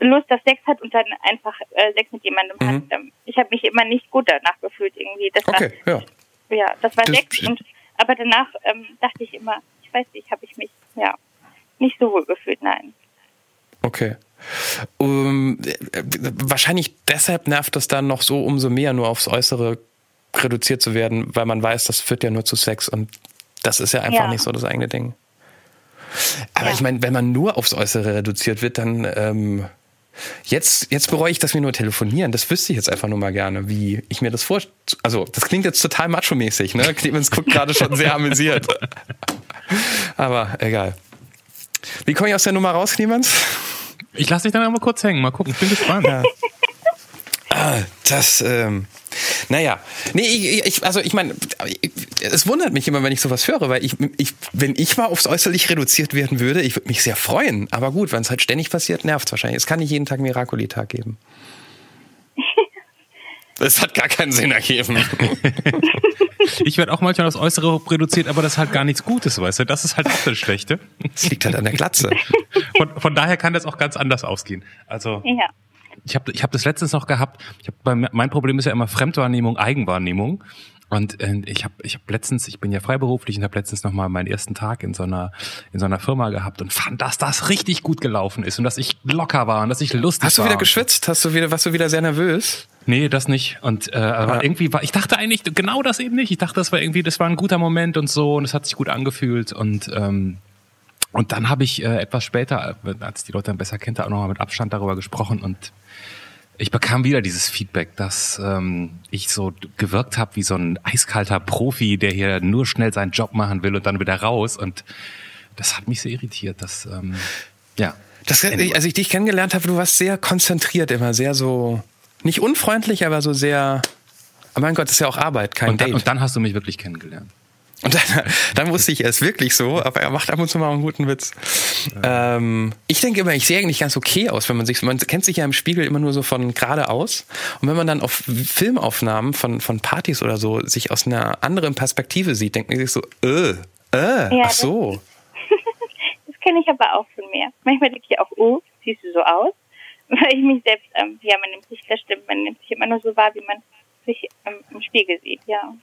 Lust auf Sex hat und dann einfach äh, Sex mit jemandem mhm. hat. Ähm, ich habe mich immer nicht gut danach gefühlt irgendwie. Das okay, war, ja. Ja, das war das Sex und aber danach ähm, dachte ich immer, ich weiß nicht, habe ich mich ja nicht so wohl gefühlt, nein. Okay. Um, wahrscheinlich deshalb nervt es dann noch so umso mehr, nur aufs Äußere reduziert zu werden, weil man weiß, das führt ja nur zu Sex und das ist ja einfach ja. nicht so das eigene Ding. Aber ja. ich meine, wenn man nur aufs Äußere reduziert wird, dann ähm, jetzt, jetzt bereue ich, dass wir nur telefonieren. Das wüsste ich jetzt einfach nur mal gerne, wie ich mir das vor. Also, das klingt jetzt total macho-mäßig, ne? Clemens guckt gerade schon sehr amüsiert. (laughs) Aber egal. Wie komme ich aus der Nummer raus, Clemens? Ich lasse dich dann einmal kurz hängen. Mal gucken, ich bin gespannt. Ja. Ah, das, ähm, naja. Nee, ich, ich, also ich meine, es wundert mich immer, wenn ich sowas höre, weil ich, ich, wenn ich mal aufs Äußerlich reduziert werden würde, ich würde mich sehr freuen. Aber gut, wenn es halt ständig passiert, nervt es wahrscheinlich. Es kann nicht jeden Tag Miracoli-Tag geben. (laughs) Das hat gar keinen Sinn ergeben. (laughs) ich werde auch manchmal das Äußere reduziert, aber das ist halt gar nichts Gutes, weißt du? Das ist halt auch das Schlechte. Das liegt halt an der Glatze. (laughs) Von, von daher kann das auch ganz anders ausgehen. Also. Ja. Ich habe ich hab das letztens noch gehabt. Ich hab, mein Problem ist ja immer Fremdwahrnehmung, Eigenwahrnehmung. Und äh, ich habe ich hab letztens, ich bin ja freiberuflich und habe letztens noch mal meinen ersten Tag in so einer in so einer Firma gehabt und fand, dass das richtig gut gelaufen ist und dass ich locker war und dass ich lustig war. Hast du wieder geschwitzt? Hast du wieder warst du wieder sehr nervös? Nee, das nicht. Und äh, aber ja. irgendwie war ich dachte eigentlich genau das eben nicht. Ich dachte, das war irgendwie das war ein guter Moment und so und es hat sich gut angefühlt und ähm, und dann habe ich äh, etwas später, als die Leute dann besser kennt, auch nochmal mit Abstand darüber gesprochen und ich bekam wieder dieses Feedback, dass ähm, ich so gewirkt habe wie so ein eiskalter Profi, der hier nur schnell seinen Job machen will und dann wieder raus. Und das hat mich sehr irritiert. Dass, ähm, ja. Das, als ich dich kennengelernt habe, du warst sehr konzentriert immer, sehr so, nicht unfreundlich, aber so sehr, oh mein Gott, das ist ja auch Arbeit, kein und dann, Date. Und dann hast du mich wirklich kennengelernt. Und dann, dann wusste ich, er ist wirklich so, aber er macht ab und zu mal einen guten Witz. Ja. Ähm, ich denke immer, ich sehe eigentlich ganz okay aus, wenn man sich, man kennt sich ja im Spiegel immer nur so von geradeaus. Und wenn man dann auf Filmaufnahmen von, von Partys oder so sich aus einer anderen Perspektive sieht, denkt man sich so, äh, äh, ja, ach so. (laughs) Das, das kenne ich aber auch von mir. Manchmal denke ich auch, oh, siehst du so aus? (laughs) Weil ich mich selbst, ähm, ja, man nimmt sich, das stimmt, man nimmt sich immer nur so wahr, wie man sich ähm, im Spiegel sieht, ja.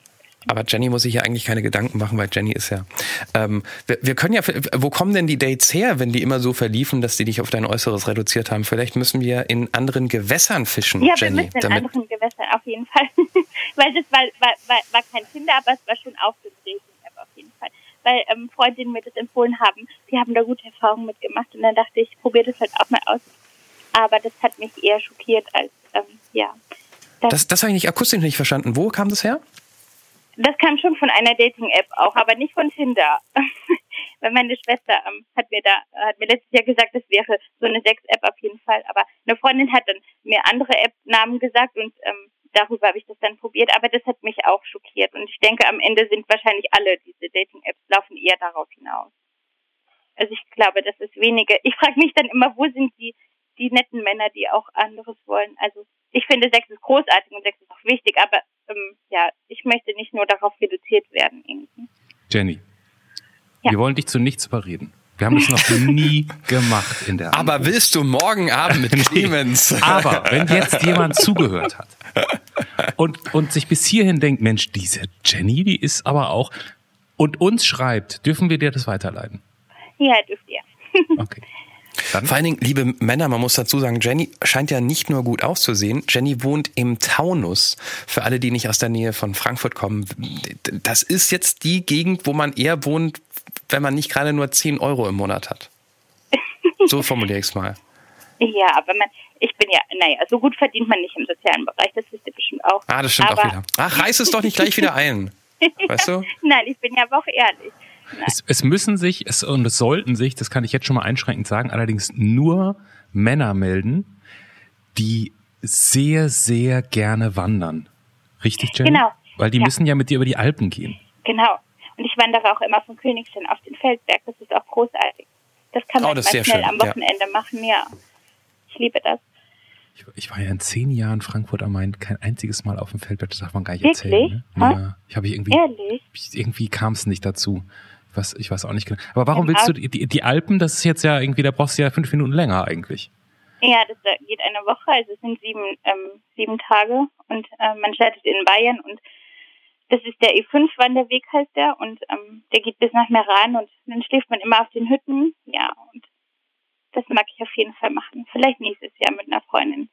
Aber Jenny muss sich ja eigentlich keine Gedanken machen, weil Jenny ist ja. Ähm, wir, wir, können ja. Wo kommen denn die Dates her, wenn die immer so verliefen, dass die dich auf dein Äußeres reduziert haben? Vielleicht müssen wir in anderen Gewässern fischen, ja, Jenny. Ja, wir müssen in damit anderen Gewässern auf jeden Fall. (laughs) weil das war, war, war, war kein Tinder, aber es war schon eine Dating-App auf jeden Fall. Weil ähm, Freundinnen mir das empfohlen haben, die haben da gute Erfahrungen mitgemacht und dann dachte ich, ich probiere das halt auch mal aus. Aber das hat mich eher schockiert als ähm, ja. Das, das, das habe ich nicht akustisch nicht verstanden. Wo kam das her? Das kam schon von einer Dating-App auch, aber nicht von Tinder. (laughs) Weil meine Schwester ähm, hat mir da, hat mir letztes Jahr gesagt, das wäre so eine Sex-App auf jeden Fall. Aber eine Freundin hat dann mir andere App-Namen gesagt und ähm, darüber habe ich das dann probiert. Aber das hat mich auch schockiert. Und ich denke, am Ende sind wahrscheinlich alle diese Dating-Apps laufen eher darauf hinaus. Also ich glaube, das ist weniger. Ich frage mich dann immer, wo sind die die netten Männer, die auch anderes wollen. Also ich finde, Sex ist großartig und Sex ist auch wichtig, aber ähm, ja, ich möchte nicht nur darauf reduziert werden. Irgendwie. Jenny, ja. wir wollen dich zu nichts überreden. Wir haben das noch (laughs) nie gemacht in der Aber Antwort. willst du morgen Abend mit (laughs) Clemens? Aber wenn jetzt (laughs) jemand zugehört hat und, und sich bis hierhin denkt, Mensch, diese Jenny, die ist aber auch, und uns schreibt, dürfen wir dir das weiterleiten? Ja, dürft ihr. Okay. Dann? Vor allen Dingen, liebe Männer, man muss dazu sagen, Jenny scheint ja nicht nur gut auszusehen. Jenny wohnt im Taunus. Für alle, die nicht aus der Nähe von Frankfurt kommen, das ist jetzt die Gegend, wo man eher wohnt, wenn man nicht gerade nur 10 Euro im Monat hat. So (laughs) formuliere ich es mal. Ja, aber man, ich bin ja, naja, so gut verdient man nicht im sozialen Bereich, das wisst ihr bestimmt auch. Ah, das stimmt aber, auch wieder. Ach, reiß es doch nicht gleich wieder ein. (laughs) Weißt du? Nein, ich bin ja aber auch ehrlich. Es, es, müssen sich, es, und es sollten sich, das kann ich jetzt schon mal einschränkend sagen, allerdings nur Männer melden, die sehr, sehr gerne wandern. Richtig, Jenny? Genau. Weil die ja. müssen ja mit dir über die Alpen gehen. Genau. Und ich wandere auch immer von Königstein auf den Feldberg. Das ist auch großartig. Das kann man oh, das schnell schön. am Wochenende ja. machen, ja. Ich liebe das. Ich, ich, war ja in zehn Jahren Frankfurt am Main kein einziges Mal auf dem Feldberg, das darf man gar nicht Wirklich? erzählen. Ne? Ja, ich habe irgendwie, Ehrlich? irgendwie kam es nicht dazu. Ich weiß, ich weiß auch nicht genau. Aber warum willst du die, die Alpen, das ist jetzt ja irgendwie, da brauchst du ja fünf Minuten länger eigentlich. Ja, das geht eine Woche, also es sind sieben, ähm, sieben Tage und äh, man startet in Bayern und das ist der E5-Wanderweg heißt der und ähm, der geht bis nach Meran und dann schläft man immer auf den Hütten. Ja, und das mag ich auf jeden Fall machen. Vielleicht nächstes Jahr mit einer Freundin.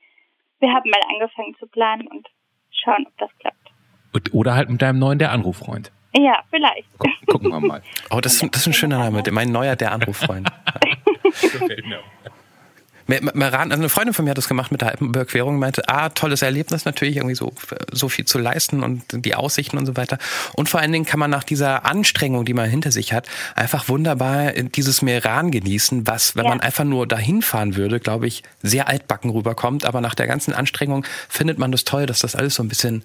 Wir haben mal angefangen zu planen und schauen, ob das klappt. oder halt mit deinem neuen der Anruffreund. Ja, vielleicht. Guck, gucken wir mal. (laughs) Oh, das, das ist ein schöner Name. Mein neuer der Anruffreund. (laughs) (laughs) Meran, also eine Freundin von mir hat das gemacht mit der Alpenüberquerung, meinte, ah, tolles Erlebnis natürlich, irgendwie so, so viel zu leisten und die Aussichten und so weiter. Und vor allen Dingen kann man nach dieser Anstrengung, die man hinter sich hat, einfach wunderbar dieses Meran genießen, was, wenn ja. man einfach nur dahin fahren würde, glaube ich, sehr altbacken rüberkommt. Aber nach der ganzen Anstrengung findet man das toll, dass das alles so ein bisschen,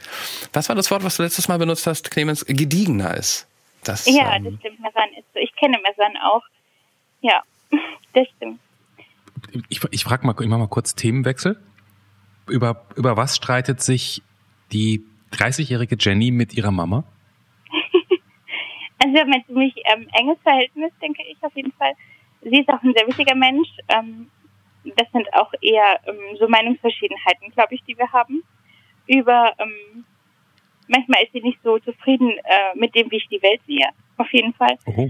was war das Wort, was du letztes Mal benutzt hast, Clemens, gediegener ist. Das, ja, ähm, das stimmt. Meran ist so. Ich kenne Meran auch. Ja, (laughs) das stimmt ich, ich frage mal, ich mache mal kurz Themenwechsel. Über, über was streitet sich die 30-jährige Jenny mit ihrer Mama? (laughs) also wir haben ein ziemlich ähm, enges Verhältnis, denke ich auf jeden Fall. Sie ist auch ein sehr wichtiger Mensch. Ähm, das sind auch eher ähm, so Meinungsverschiedenheiten, glaube ich, die wir haben. Über ähm, manchmal ist sie nicht so zufrieden äh, mit dem, wie ich die Welt sehe, auf jeden Fall. Oh.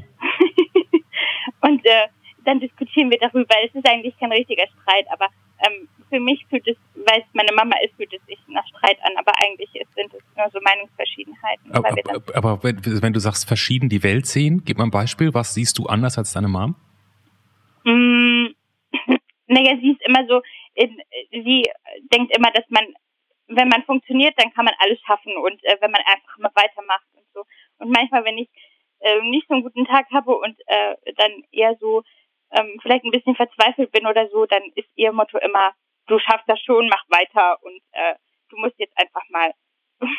(laughs) Und äh, dann diskutieren wir darüber. Es ist eigentlich kein richtiger Streit, aber ähm, für mich fühlt es, weil es meine Mama ist, fühlt es sich nach Streit an, aber eigentlich sind es nur so Meinungsverschiedenheiten. Aber, aber, aber wenn, wenn, du sagst verschieden die Welt sehen, gib mal ein Beispiel, was siehst du anders als deine Mom? Mm, (laughs) naja, sie ist immer so, in, sie denkt immer, dass man, wenn man funktioniert, dann kann man alles schaffen und äh, wenn man einfach mal weitermacht und so. Und manchmal, wenn ich äh, nicht so einen guten Tag habe und äh, dann eher so ähm, vielleicht ein bisschen verzweifelt bin oder so, dann ist ihr Motto immer, du schaffst das schon, mach weiter und äh, du musst jetzt einfach mal (laughs)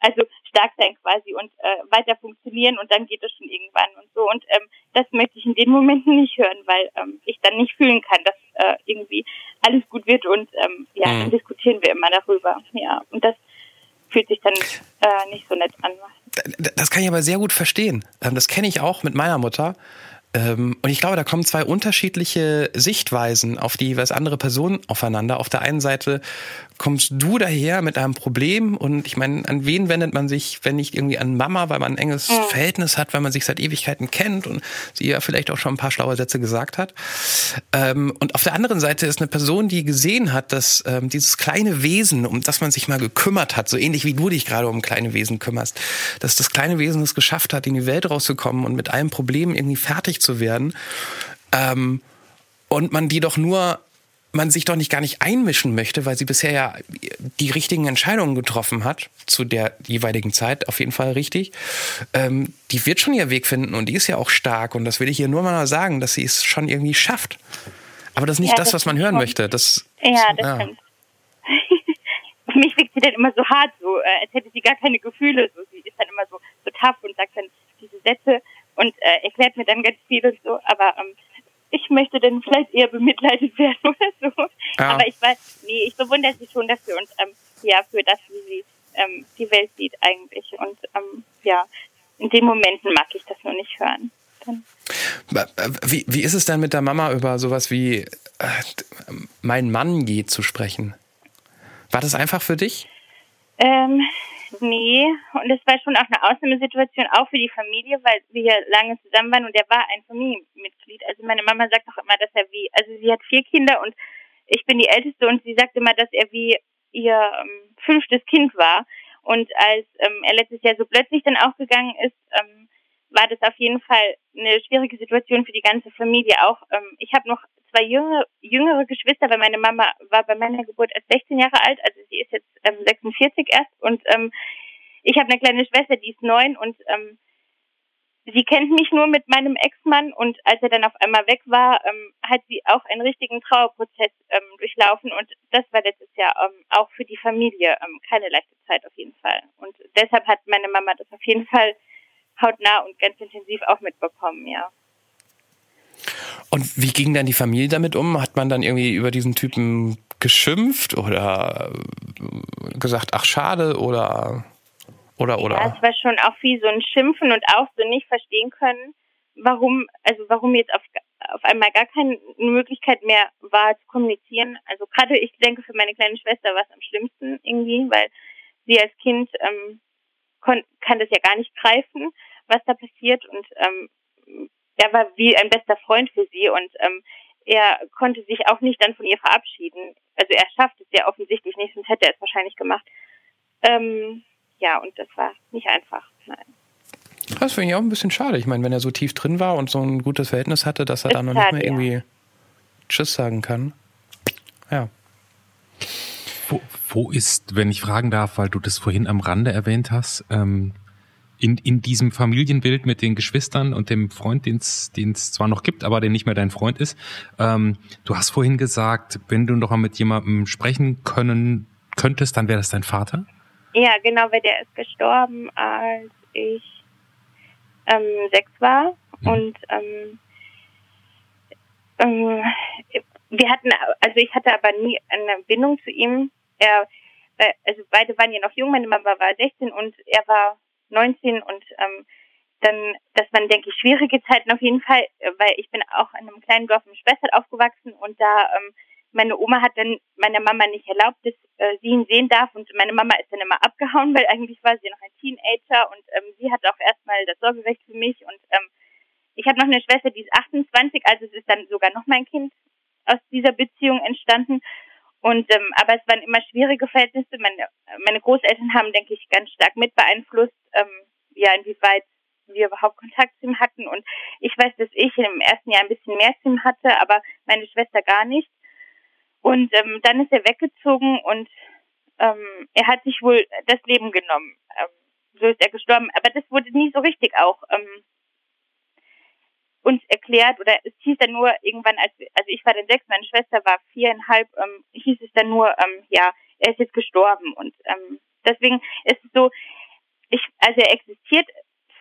also stark sein quasi und äh, weiter funktionieren und dann geht es schon irgendwann und so. Und ähm, das möchte ich in den Momenten nicht hören, weil ähm, ich dann nicht fühlen kann, dass äh, irgendwie alles gut wird und ähm, ja, mhm. dann diskutieren wir immer darüber. Ja, und das fühlt sich dann äh, nicht so nett an. Das kann ich aber sehr gut verstehen. Ähm, das kenne ich auch mit meiner Mutter. Ähm, und ich glaube, da kommen zwei unterschiedliche Sichtweisen auf die jeweils andere Person aufeinander. Auf der einen Seite kommst du daher mit einem Problem und ich meine, an wen wendet man sich, wenn nicht irgendwie an Mama, weil man ein enges ja. Verhältnis hat, weil man sich seit Ewigkeiten kennt und sie ja vielleicht auch schon ein paar schlaue Sätze gesagt hat. Ähm, und auf der anderen Seite ist eine Person, die gesehen hat, dass ähm, dieses kleine Wesen, um das man sich mal gekümmert hat, so ähnlich wie du dich gerade um kleine Wesen kümmerst, dass das kleine Wesen es geschafft hat, in die Welt rauszukommen und mit einem Problem irgendwie fertig zu werden. Ähm, und man die doch nur man sich doch nicht gar nicht einmischen möchte, weil sie bisher ja die richtigen Entscheidungen getroffen hat, zu der jeweiligen Zeit, auf jeden Fall richtig. Ähm, die wird schon ihr Weg finden und die ist ja auch stark und das will ich ihr nur mal sagen, dass sie es schon irgendwie schafft. Aber das ist nicht ja, das, das, was man hören möchte. Das, ja, das ja. stimmt. (laughs) Für mich wirkt sie dann immer so hart, so äh, als hätte sie gar keine Gefühle. So, sie ist dann immer so, so tough und sagt dann diese Sätze und äh, erklärt mir dann ganz viel und so. Aber ähm, ich möchte dann vielleicht eher bemitleidet (laughs) werden oder so. Ja. Aber ich weiß, nee, ich bewundere sie schon dafür und ähm, ja, für das, wie sie ähm, die Welt sieht eigentlich. Und ähm, ja, in den Momenten mag ich das nur nicht hören. Dann. Wie, wie ist es denn mit der Mama über sowas wie äh, mein Mann geht zu sprechen? War das einfach für dich? Ähm, nee, und es war schon auch eine Ausnahmesituation, auch für die Familie, weil wir lange zusammen waren und er war ein Familienmitglied. Also meine Mama sagt auch immer, dass er wie, also sie hat vier Kinder und ich bin die Älteste und sie sagt immer, dass er wie ihr ähm, fünftes Kind war. Und als ähm, er letztes Jahr so plötzlich dann auch gegangen ist, ähm, war das auf jeden Fall eine schwierige Situation für die ganze Familie auch. Ähm, ich habe noch zwei jüngere, jüngere Geschwister, weil meine Mama war bei meiner Geburt erst 16 Jahre alt, also sie ist jetzt ähm, 46 erst und ähm, ich habe eine kleine Schwester, die ist neun und ähm, sie kennt mich nur mit meinem Ex-Mann und als er dann auf einmal weg war, ähm, hat sie auch einen richtigen Trauerprozess ähm, durchlaufen und das war letztes Jahr ähm, auch für die Familie ähm, keine leichte Zeit auf jeden Fall. Und deshalb hat meine Mama das auf jeden Fall hautnah und ganz intensiv auch mitbekommen, ja. Und wie ging dann die Familie damit um? Hat man dann irgendwie über diesen Typen geschimpft oder gesagt, ach schade oder oder oder? Ja, es war schon auch wie so ein Schimpfen und auch so nicht verstehen können, warum, also warum jetzt auf, auf einmal gar keine Möglichkeit mehr war zu kommunizieren. Also gerade ich denke für meine kleine Schwester war es am schlimmsten irgendwie, weil sie als Kind ähm, kann das ja gar nicht greifen, was da passiert und ähm, er war wie ein bester Freund für sie und ähm, er konnte sich auch nicht dann von ihr verabschieden. Also er schafft es ja offensichtlich nicht, sonst hätte er es wahrscheinlich gemacht. Ähm, ja, und das war nicht einfach. Nein. Das finde ich auch ein bisschen schade. Ich meine, wenn er so tief drin war und so ein gutes Verhältnis hatte, dass er dann noch nicht mehr irgendwie ja. Tschüss sagen kann. Ja. Wo, wo, ist, wenn ich fragen darf, weil du das vorhin am Rande erwähnt hast, ähm, in, in diesem Familienbild mit den Geschwistern und dem Freund, den es zwar noch gibt, aber der nicht mehr dein Freund ist. Ähm, du hast vorhin gesagt, wenn du noch mal mit jemandem sprechen können könntest, dann wäre das dein Vater? Ja, genau, weil der ist gestorben, als ich ähm, sechs war. Mhm. Und ähm, ähm, wir hatten, also ich hatte aber nie eine Bindung zu ihm. Er, also beide waren ja noch jung, meine Mama war 16 und er war 19 und ähm, dann, das waren, denke ich, schwierige Zeiten auf jeden Fall, weil ich bin auch in einem kleinen Dorf im Spessart aufgewachsen und da ähm, meine Oma hat dann meiner Mama nicht erlaubt, dass äh, sie ihn sehen darf und meine Mama ist dann immer abgehauen, weil eigentlich war sie noch ein Teenager und ähm, sie hat auch erstmal das Sorgerecht für mich und ähm, ich habe noch eine Schwester, die ist 28, also es ist dann sogar noch mein Kind aus dieser Beziehung entstanden und ähm, aber es waren immer schwierige Verhältnisse. Meine, meine Großeltern haben, denke ich, ganz stark mit beeinflusst, ähm, ja, inwieweit wir überhaupt Kontakt zu ihm hatten. Und ich weiß, dass ich im ersten Jahr ein bisschen mehr zu ihm hatte, aber meine Schwester gar nicht. Und ähm, dann ist er weggezogen und ähm, er hat sich wohl das Leben genommen. Ähm, so ist er gestorben. Aber das wurde nie so richtig auch ähm, uns erklärt oder es hieß dann nur irgendwann, als also ich war dann sechs, meine Schwester war viereinhalb, ähm, hieß es dann nur, ähm, ja, er ist jetzt gestorben und ähm, deswegen ist es so, ich, also er existiert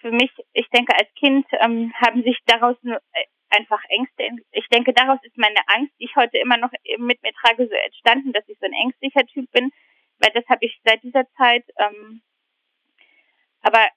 für mich, ich denke als Kind ähm, haben sich daraus nur, äh, einfach Ängste. Ich denke, daraus ist meine Angst, die ich heute immer noch mit mir trage, so entstanden, dass ich so ein ängstlicher Typ bin, weil das habe ich seit dieser Zeit. Ähm, aber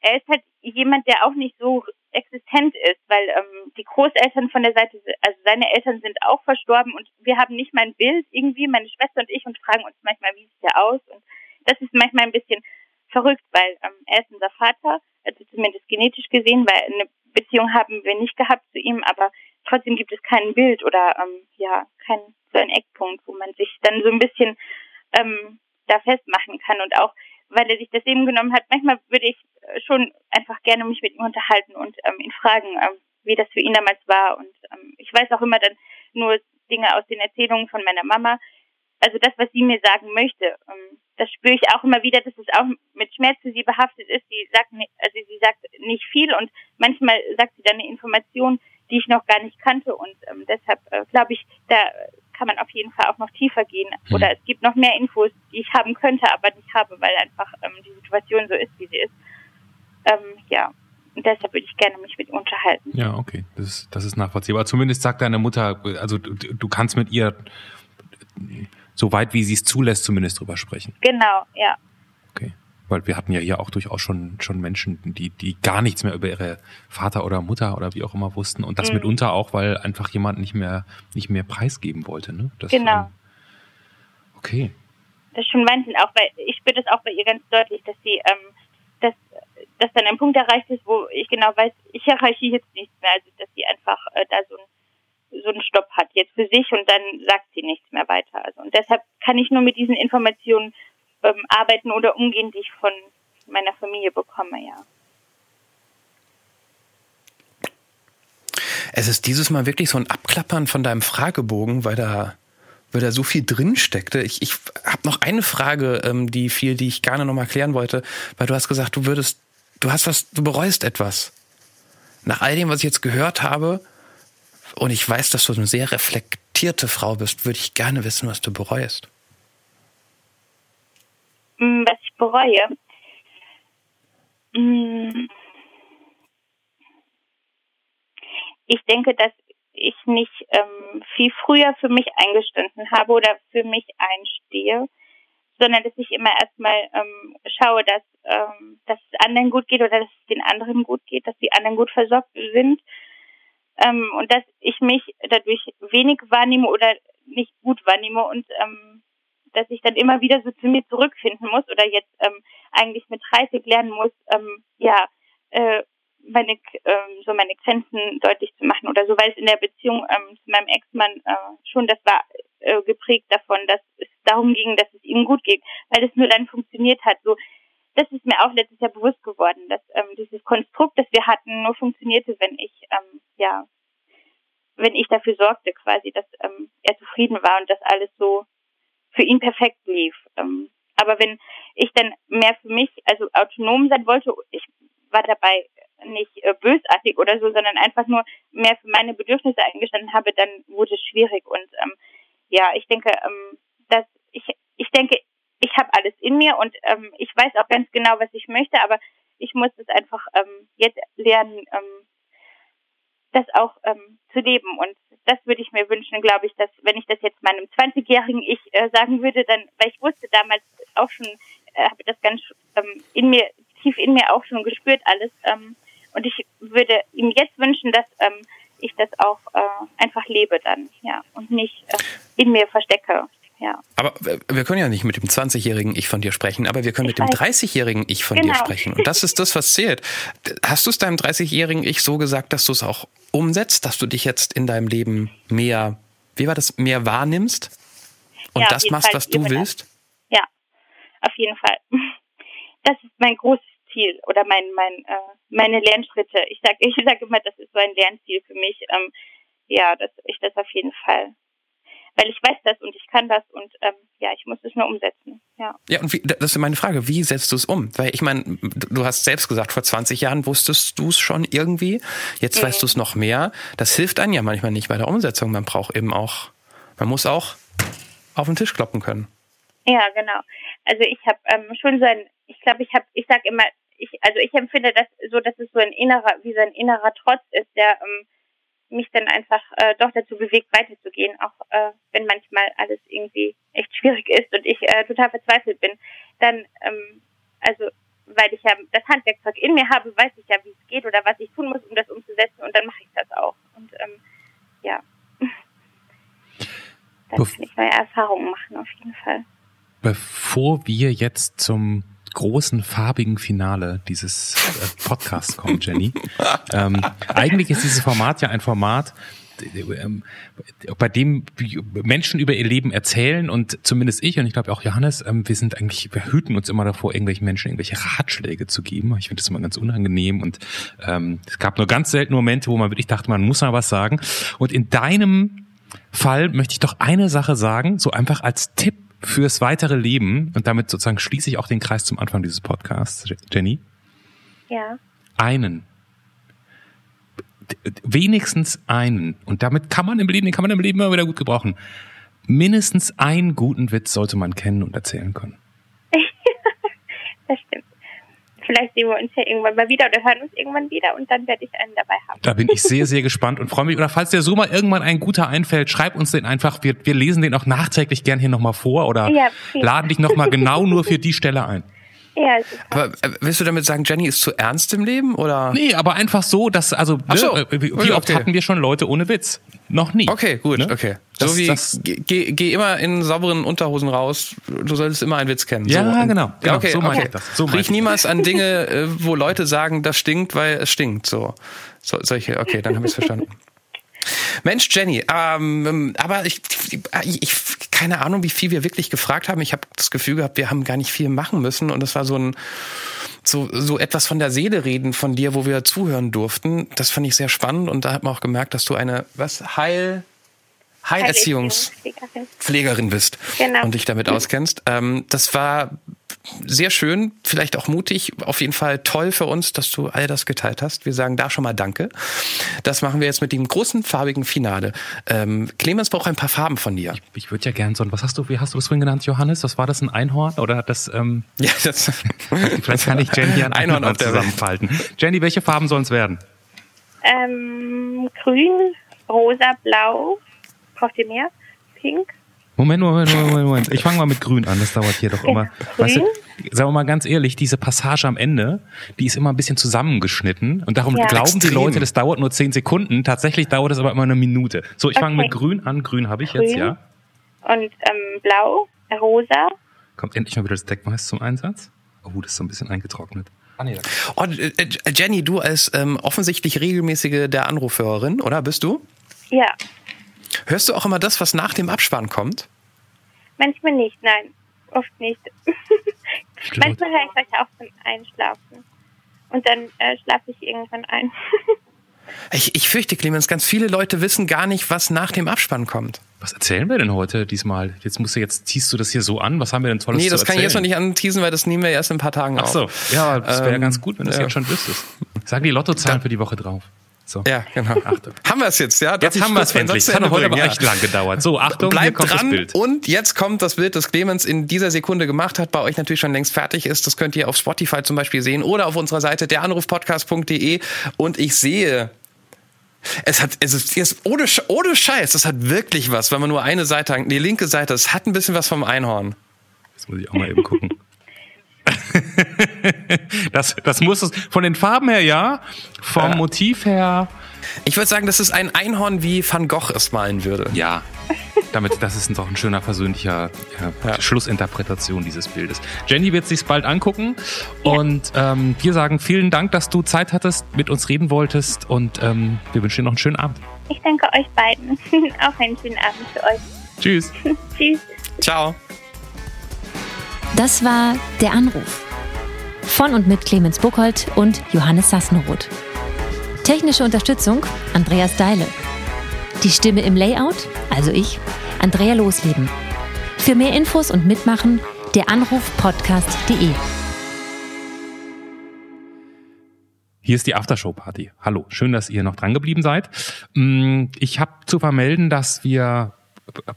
er ist halt jemand, der auch nicht so existent ist, weil ähm, die Großeltern von der Seite, also seine Eltern sind auch verstorben und wir haben nicht mein Bild irgendwie, meine Schwester und ich, und fragen uns manchmal, wie sieht der aus? Und das ist manchmal ein bisschen verrückt, weil ähm, er ist unser Vater, also zumindest genetisch gesehen, weil eine Beziehung haben wir nicht gehabt zu ihm, aber trotzdem gibt es kein Bild oder ähm, ja, kein so ein Eckpunkt, wo man sich dann so ein bisschen ähm, da festmachen kann. Und auch weil er sich das Leben genommen hat, manchmal würde ich äh, schon einfach gerne mich mit ihm unterhalten und ähm, ihn fragen, ähm, wie das für ihn damals war. Und ähm, ich weiß auch immer dann nur Dinge aus den Erzählungen von meiner Mama. Also das, was sie mir sagen möchte, ähm, das spüre ich auch immer wieder, dass es auch mit Schmerz für sie behaftet ist. Sie sagt, also sie sagt nicht viel und manchmal sagt sie dann eine Information, die ich noch gar nicht kannte und ähm, deshalb äh, glaube ich, da kann man auf jeden Fall auch noch tiefer gehen. Hm. Oder es gibt noch mehr Infos, die ich haben könnte, aber nicht habe, weil einfach ähm, die Situation so ist, wie sie ist. Ähm, ja. Und deshalb würde ich gerne mich mit unterhalten. Ja, okay. Das ist, das ist nachvollziehbar. Zumindest sagt deine Mutter, also du, du kannst mit ihr so weit wie sie es zulässt, zumindest drüber sprechen. Genau, ja. Weil wir hatten ja hier auch durchaus schon, schon Menschen, die, die gar nichts mehr über ihre Vater oder Mutter oder wie auch immer wussten. Und das Mhm. mitunter auch, weil einfach jemand nicht mehr, nicht mehr preisgeben wollte. Ne? Das, Genau. ähm, Okay. Das ist schon Wahnsinn, auch weil ich spüre das auch bei ihr ganz deutlich, dass sie, ähm, dass, dass dann ein Punkt erreicht ist, wo ich genau weiß, ich erreiche jetzt nichts mehr, also dass sie einfach äh, da so ein so einen Stopp hat jetzt für sich und dann sagt sie nichts mehr weiter. Also und deshalb kann ich nur mit diesen Informationen ähm, arbeiten oder umgehen, die ich von meiner Familie bekomme, ja. Es ist dieses Mal wirklich so ein Abklappern von deinem Fragebogen, weil da, weil da so viel drin steckte. Ich, ich habe noch eine Frage, ähm, die viel, die ich gerne noch mal klären wollte, weil du hast gesagt, du würdest, du hast was, du bereust etwas. Nach all dem, was ich jetzt gehört habe, und ich weiß, dass du eine sehr reflektierte Frau bist, würde ich gerne wissen, was du bereust. Mm, Was ich bereue. Mm. Ich denke, dass ich nicht ähm, viel früher für mich eingestanden habe oder für mich einstehe, sondern dass ich immer erstmal ähm, schaue, dass, ähm, dass es anderen gut geht oder dass es den anderen gut geht, dass die anderen gut versorgt sind ähm, und dass ich mich dadurch wenig wahrnehme oder nicht gut wahrnehme und ähm, dass ich dann immer wieder so zu mir zurückfinden muss oder jetzt ähm, eigentlich mit 30 lernen muss, ähm, ja, äh, meine, ähm, so meine Grenzen deutlich zu machen oder so, weil es in der Beziehung ähm, zu meinem Ex-Mann äh, schon, das war äh, geprägt davon, dass es darum ging, dass es ihm gut geht, weil es nur dann funktioniert hat. So, das ist mir auch letztes Jahr bewusst geworden, dass ähm, dieses Konstrukt, das wir hatten, nur funktionierte, wenn ich, ähm, ja, wenn ich dafür sorgte, quasi, dass ähm, er zufrieden war und dass alles so für ihn perfekt lief. Ähm, aber wenn ich dann mehr für mich, also autonom sein wollte, ich war dabei nicht äh, bösartig oder so, sondern einfach nur mehr für meine Bedürfnisse eingestanden habe, dann wurde es schwierig. Und ähm, ja, ich denke, ähm, dass ich, ich denke, ich habe alles in mir und ähm, ich weiß auch ganz genau, was ich möchte, aber ich muss es einfach ähm, jetzt lernen, ähm, das auch ähm, zu leben. Und das würde ich mir wünschen, glaube ich, dass wenn ich das jetzt meinem 20-jährigen Ich äh, sagen würde, dann, weil ich wusste damals auch schon, äh, habe das ganz ähm, in mir, tief in mir auch schon gespürt alles. Ähm, und ich würde ihm jetzt wünschen, dass ähm, ich das auch äh, einfach lebe dann, ja, und nicht äh, in mir verstecke. Ja. Aber wir können ja nicht mit dem 20-jährigen Ich von dir sprechen, aber wir können Ich mit dem weiß. 30-jährigen Ich von dir Genau. sprechen. Und das ist das, was zählt. Hast du es deinem 30-jährigen Ich so gesagt, dass du es auch umsetzt, dass du dich jetzt in deinem Leben mehr, wie war das, mehr wahrnimmst und Ja, das machst, Fall. was du Über das. willst? Ja, auf jeden Fall. (laughs) Das ist mein großes Ziel oder mein, mein, äh, meine Lernschritte. Ich sage (laughs) ich sag immer, das ist so ein Lernziel für mich. Ähm, ja, dass ich das auf jeden Fall. Weil ich weiß das und ich kann das und ähm, ja, ich muss es nur umsetzen. Ja. Ja, und wie, das ist meine Frage, wie setzt du es um? Weil ich meine, du hast selbst gesagt, vor 20 Jahren wusstest du es schon irgendwie, jetzt weißt du es noch mehr. Das hilft einem ja manchmal nicht bei der Umsetzung. Man braucht eben auch, man muss auch auf den Tisch kloppen können. Ja, genau. Also ich habe ähm, schon so ein, ich glaube, ich habe, ich sag immer, ich, also ich empfinde das so, dass es so ein innerer, wie so ein innerer Trotz ist, der ähm, mich dann einfach äh, doch dazu bewegt, weiterzugehen, auch äh, wenn manchmal alles irgendwie echt (laughs) schwierig ist und ich äh, total verzweifelt bin. Dann, ähm, also weil ich ja das Handwerkzeug in mir habe, weiß ich ja, wie es geht oder was ich tun muss, um das umzusetzen und dann mache ich das auch. Und ähm, ja, (laughs) dann Bef- kann ich neue Erfahrungen machen auf jeden Fall. Bevor wir jetzt zum großen farbigen Finale dieses äh, Podcasts kommen, Jenny, ähm, eigentlich ist dieses Format ja ein Format, ähm, bei dem Menschen über ihr Leben erzählen und zumindest ich und ich glaube auch Johannes, ähm, wir sind eigentlich, wir hüten uns immer davor, irgendwelchen Menschen irgendwelche Ratschläge zu geben. Ich finde das immer ganz unangenehm und ähm, es gab nur ganz selten Momente, wo man wirklich dachte, man muss mal was sagen. Und in deinem Fall möchte ich doch eine Sache sagen, so einfach als Tipp fürs weitere Leben und damit sozusagen schließe ich auch den Kreis zum Anfang dieses Podcasts, Jenny. Ja. Einen. Wenigstens einen. Und damit kann man im Leben, den kann man im Leben immer wieder gut gebrauchen. Mindestens einen guten Witz sollte man kennen und erzählen können. (laughs) Das stimmt. Vielleicht sehen wir uns ja irgendwann mal wieder oder hören uns irgendwann wieder und dann werde ich einen dabei haben. Da bin ich sehr, sehr gespannt und freue mich. Oder falls dir so mal irgendwann ein guter einfällt, schreib uns den einfach. Wir, wir lesen den auch nachträglich gern hier nochmal vor oder Ja, laden dich nochmal genau nur für die Stelle ein. Ja. Aber äh, willst du damit sagen, Jenny ist zu ernst im Leben oder? Nee, aber einfach so, dass, also, Ach so. ne, wie, wie oft Okay. hatten wir schon Leute ohne Witz? Noch nie. Okay, gut, Ne? okay. Das- so wie das- geh, geh, immer in sauberen Unterhosen raus. Du solltest immer einen Witz kennen. Ja, so. genau, genau. okay, So meine okay. ich das. So meine Riech ich niemals an Dinge, (laughs) äh, wo Leute sagen, das stinkt, weil es stinkt. So, so solche. Okay, dann habe ich es verstanden. Mensch, Jenny, ähm, aber ich, ich, keine Ahnung, wie viel wir wirklich gefragt haben. Ich habe das Gefühl gehabt, wir haben gar nicht viel machen müssen und es war so ein so, so etwas von der Seele reden von dir, wo wir zuhören durften. Das fand ich sehr spannend und da hat man auch gemerkt, dass du eine was Heil Heilerziehungspflegerin Heilerziehungspflegerin. bist Genau. und dich damit auskennst. Ähm, das war sehr schön, vielleicht auch mutig, auf jeden Fall toll für uns, dass du all das geteilt hast. Wir sagen da schon mal Danke. Das machen wir jetzt mit dem großen farbigen Finale. Ähm, Clemens braucht ein paar Farben von dir. Ich würde ja gern so ein, was hast du, wie hast du das vorhin genannt, Johannes? Was war das, ein Einhorn? Oder hat das, ähm, (laughs) Ja, das (laughs) vielleicht kann ich Jenny hier ein (laughs) Einhorn Einhorn auf der Welt. zusammenfalten. Jenny, welche Farben sollen es werden? Ähm, grün, rosa, blau. Braucht ihr mehr? Pink? Moment, Moment, Moment, Moment. Ich fange mal mit Grün an. Das dauert hier doch immer. Weißt du, sagen wir mal ganz ehrlich, diese Passage am Ende, die ist immer ein bisschen zusammengeschnitten. Und darum Ja. glauben die Extrem. Leute, das dauert nur zehn Sekunden. Tatsächlich dauert es aber immer eine Minute. So, ich fange Okay. mit Grün an. Grün habe ich jetzt, Grün. ja. Und ähm, blau, rosa. Kommt endlich mal wieder das Deckweiß zum Einsatz. Oh, das ist so ein bisschen eingetrocknet. Ah, nee, Oh, äh, äh, Jenny, du als ähm, offensichtlich regelmäßige der Anrufhörerin, oder bist du? Ja, Hörst du auch immer das, was nach dem Abspann kommt? manchmal nicht, nein. Oft nicht. (laughs) manchmal höre ich euch auch zum Einschlafen. Und dann äh, schlafe ich irgendwann ein. (laughs) Ich, ich fürchte, Clemens, ganz viele Leute wissen gar nicht, was nach dem Abspann kommt. Was erzählen wir denn heute diesmal? Jetzt musst du jetzt ziehst du das hier so an. Was haben wir denn tolles Nee, das kann ich jetzt noch nicht anteasen, weil das nehmen wir erst in ein paar Tagen Ach auf. so, ja, das wäre ja Ähm, ganz gut, wenn du es ja. jetzt schon wüsstest. Sag die Lottozahlen für die Woche drauf. So. Ja, genau. Achtung. Haben wir es jetzt, ja? Darf Jetzt haben wir es endlich. Das hat heute Ende aber bringen? echt lang gedauert. So, Achtung, hier Bleibt kommt dran das Bild. und jetzt kommt das Bild, das Clemens in dieser Sekunde gemacht hat, bei euch natürlich schon längst fertig ist. Das könnt ihr auf Spotify zum Beispiel sehen oder auf unserer Seite deranrufpodcast.de und ich sehe, es hat, es ist, es ist ohne, ohne Scheiß, das hat wirklich was, wenn man nur eine Seite, die linke Seite, es hat ein bisschen was vom Einhorn. Das muss ich auch mal eben gucken. (laughs) das, das muss es von den Farben her ja, vom Motiv her Ich würde sagen, das ist ein Einhorn, wie Van Gogh es malen würde. ja. Damit, das ist doch ein schöner persönlicher ja, Ja. Schlussinterpretation dieses Bildes. Jenny wird sich's bald angucken und ähm, wir sagen vielen Dank, dass du Zeit hattest, mit uns reden wolltest und ähm, wir wünschen dir noch einen schönen Abend. Ich danke euch beiden. (laughs) auch einen schönen Abend für euch. Tschüss. (laughs) Tschüss. Ciao. Das war Der Anruf. Von und mit Clemens Buchholz und Johannes Sassenroth. Technische Unterstützung Andreas Deile. Die Stimme im Layout, also ich, Andrea Losleben. Für mehr Infos und Mitmachen der Anrufpodcast.de. Hier ist die Aftershow-Party. Hallo, schön, dass ihr noch dran geblieben seid. Mm, Ich habe zu vermelden, dass wir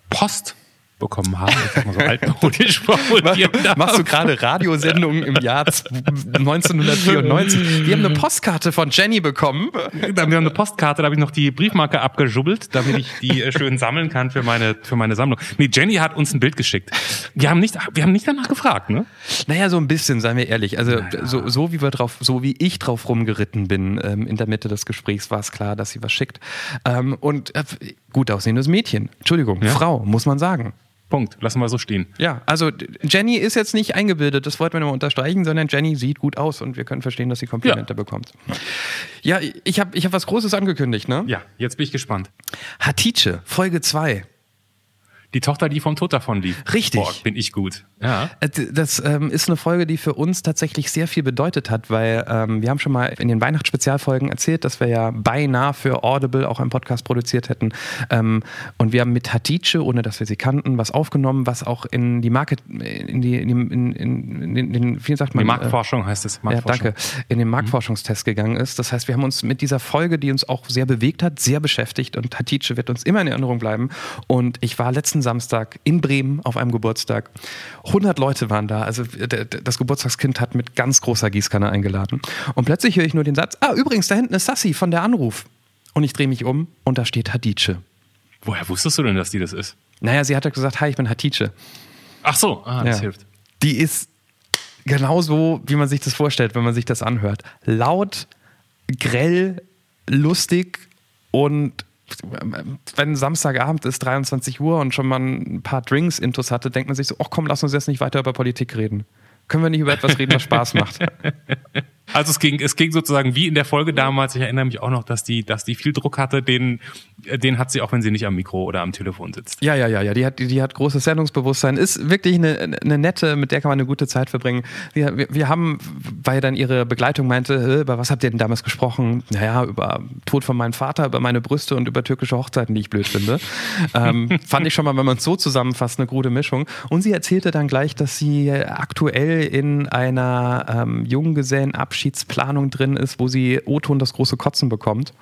Post bekommen haben. Ich sag mal so (laughs) altmodisch formuliert. Machst du gerade Radiosendungen im Jahr 1994? Wir haben eine Postkarte von Jenny bekommen. Wir haben eine Postkarte, da habe ich noch die Briefmarke abgejubbelt, damit ich die äh, schön sammeln kann für meine, für meine Sammlung. Nee, Jenny hat uns ein Bild geschickt. Wir haben nicht, wir haben nicht danach gefragt, ne? Naja, so ein bisschen, seien wir ehrlich. Also so, so wie wir drauf, so wie ich drauf rumgeritten bin ähm, in der Mitte des Gesprächs, war es klar, dass sie was schickt. Ähm, und äh, gut aussehendes Mädchen. Entschuldigung, Ja. Frau, muss man sagen. Punkt. Lassen wir so stehen. Ja, also Jenny ist jetzt nicht eingebildet, das wollten wir nur unterstreichen, sondern Jenny sieht gut aus und wir können verstehen, dass sie Komplimente bekommt. Ja, ich habe ich hab was Großes angekündigt, ne? Ja, jetzt bin ich gespannt. Hatice, Folge 2. Die Tochter, die vom Tod davon lief. Richtig. Boah, bin ich gut. Ja. Äh, Das ähm, ist eine Folge, die für uns tatsächlich sehr viel bedeutet hat, weil ähm, wir haben schon mal in den Weihnachtsspezialfolgen erzählt, dass wir ja beinahe für Audible auch einen Podcast produziert hätten. Ähm, und wir haben mit Hatice, ohne dass wir sie kannten, was aufgenommen, was auch in die Market, in die, in, in, in, den- wie sagt man? Die äh, Marktforschung heißt es. Ja, Marktforschung. danke. In den Marktforschungstest gegangen ist. Das heißt, wir haben uns mit dieser Folge, die uns auch sehr bewegt hat, sehr beschäftigt und Hatice wird uns immer in Erinnerung bleiben. Und ich war letzten letzten Samstag in Bremen auf einem Geburtstag. 100 Leute waren da. Also das Geburtstagskind hat mit ganz großer Gießkanne eingeladen. Und plötzlich höre ich nur den Satz: Ah, übrigens, da hinten ist Sassi von der Anruf. Und ich drehe mich um und da steht Hadice. Woher wusstest du denn, dass die das ist? Naja, sie hat ja gesagt: Hi, ich bin Hatice. Ach so, ah, das Ja. hilft. Die ist genauso, wie man sich das vorstellt, wenn man sich das anhört. Laut, grell, lustig und wenn Samstagabend ist, 23 Uhr und schon mal ein paar Drinks intus hatte, denkt man sich so, ach komm, lass uns jetzt nicht weiter über Politik reden. Können wir nicht über etwas reden, was Spaß macht? (laughs) Also es ging, es ging sozusagen wie in der Folge damals. Ich erinnere mich auch noch, dass die, dass die viel Druck hatte. Den, den hat sie auch, wenn sie nicht am Mikro oder am Telefon sitzt. Ja, ja, ja, ja. Die hat, die, die hat großes Sendungsbewusstsein. Ist wirklich eine, eine nette, mit der kann man eine gute Zeit verbringen. Wir, wir, wir haben, weil dann ihre Begleitung meinte, "Hä, über was habt ihr denn damals gesprochen? Naja, über Tod von meinem Vater, über meine Brüste und über türkische Hochzeiten, die ich blöd finde. ähm, (laughs) fand ich schon mal, wenn man es so zusammenfasst, eine gute Mischung. Und sie erzählte dann gleich, dass sie aktuell in einer ähm, Junggesellenabschiedsplanung drin ist, wo sie O-Ton das große Kotzen bekommt.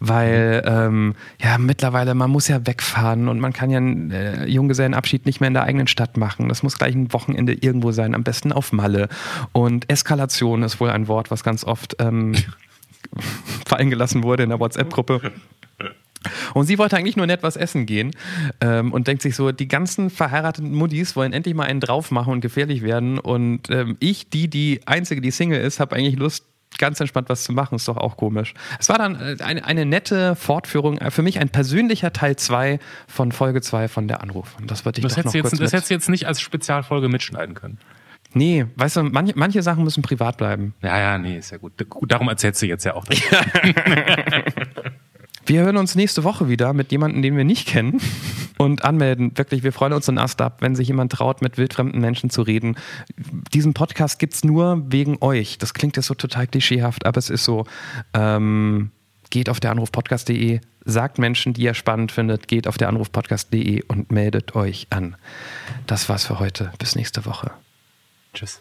Weil, ähm, ja, mittlerweile, man muss ja wegfahren und man kann ja einen äh, Junggesellenabschied nicht mehr in der eigenen Stadt machen. Das muss gleich ein Wochenende irgendwo sein, am besten auf Malle. Und Eskalation ist wohl ein Wort, was ganz oft ähm, (laughs) fallen gelassen wurde in der WhatsApp-Gruppe. Und sie wollte eigentlich nur nett was essen gehen ähm, und denkt sich so, die ganzen verheirateten Muddis wollen endlich mal einen drauf machen und gefährlich werden. Und ähm, ich, die die einzige, die Single ist, habe eigentlich Lust, ganz entspannt was zu machen. Ist doch auch komisch. Es war dann äh, eine, eine nette Fortführung, äh, für mich ein persönlicher Teil 2 von Folge 2 von der Anruf. Und das wollte ich Das doch noch jetzt, kurz das hättest du jetzt nicht als Spezialfolge mitschneiden können. Nee, weißt du, manche, manche Sachen müssen privat bleiben. Ja, ja, nee, ist ja gut. Gut, Darum erzählst du jetzt ja auch. (laughs) (laughs) Wir hören uns nächste Woche wieder mit jemandem, den wir nicht kennen und anmelden. Wirklich, wir freuen uns in Ast ab, wenn sich jemand traut, mit wildfremden Menschen zu reden. Diesen Podcast gibt's nur wegen euch. Das klingt jetzt so total klischeehaft, aber es ist so. Ähm, geht auf der Anrufpodcast.de, sagt Menschen, die ihr spannend findet, geht auf der Anrufpodcast.de und meldet euch an. Das war's für heute. Bis nächste Woche. Tschüss.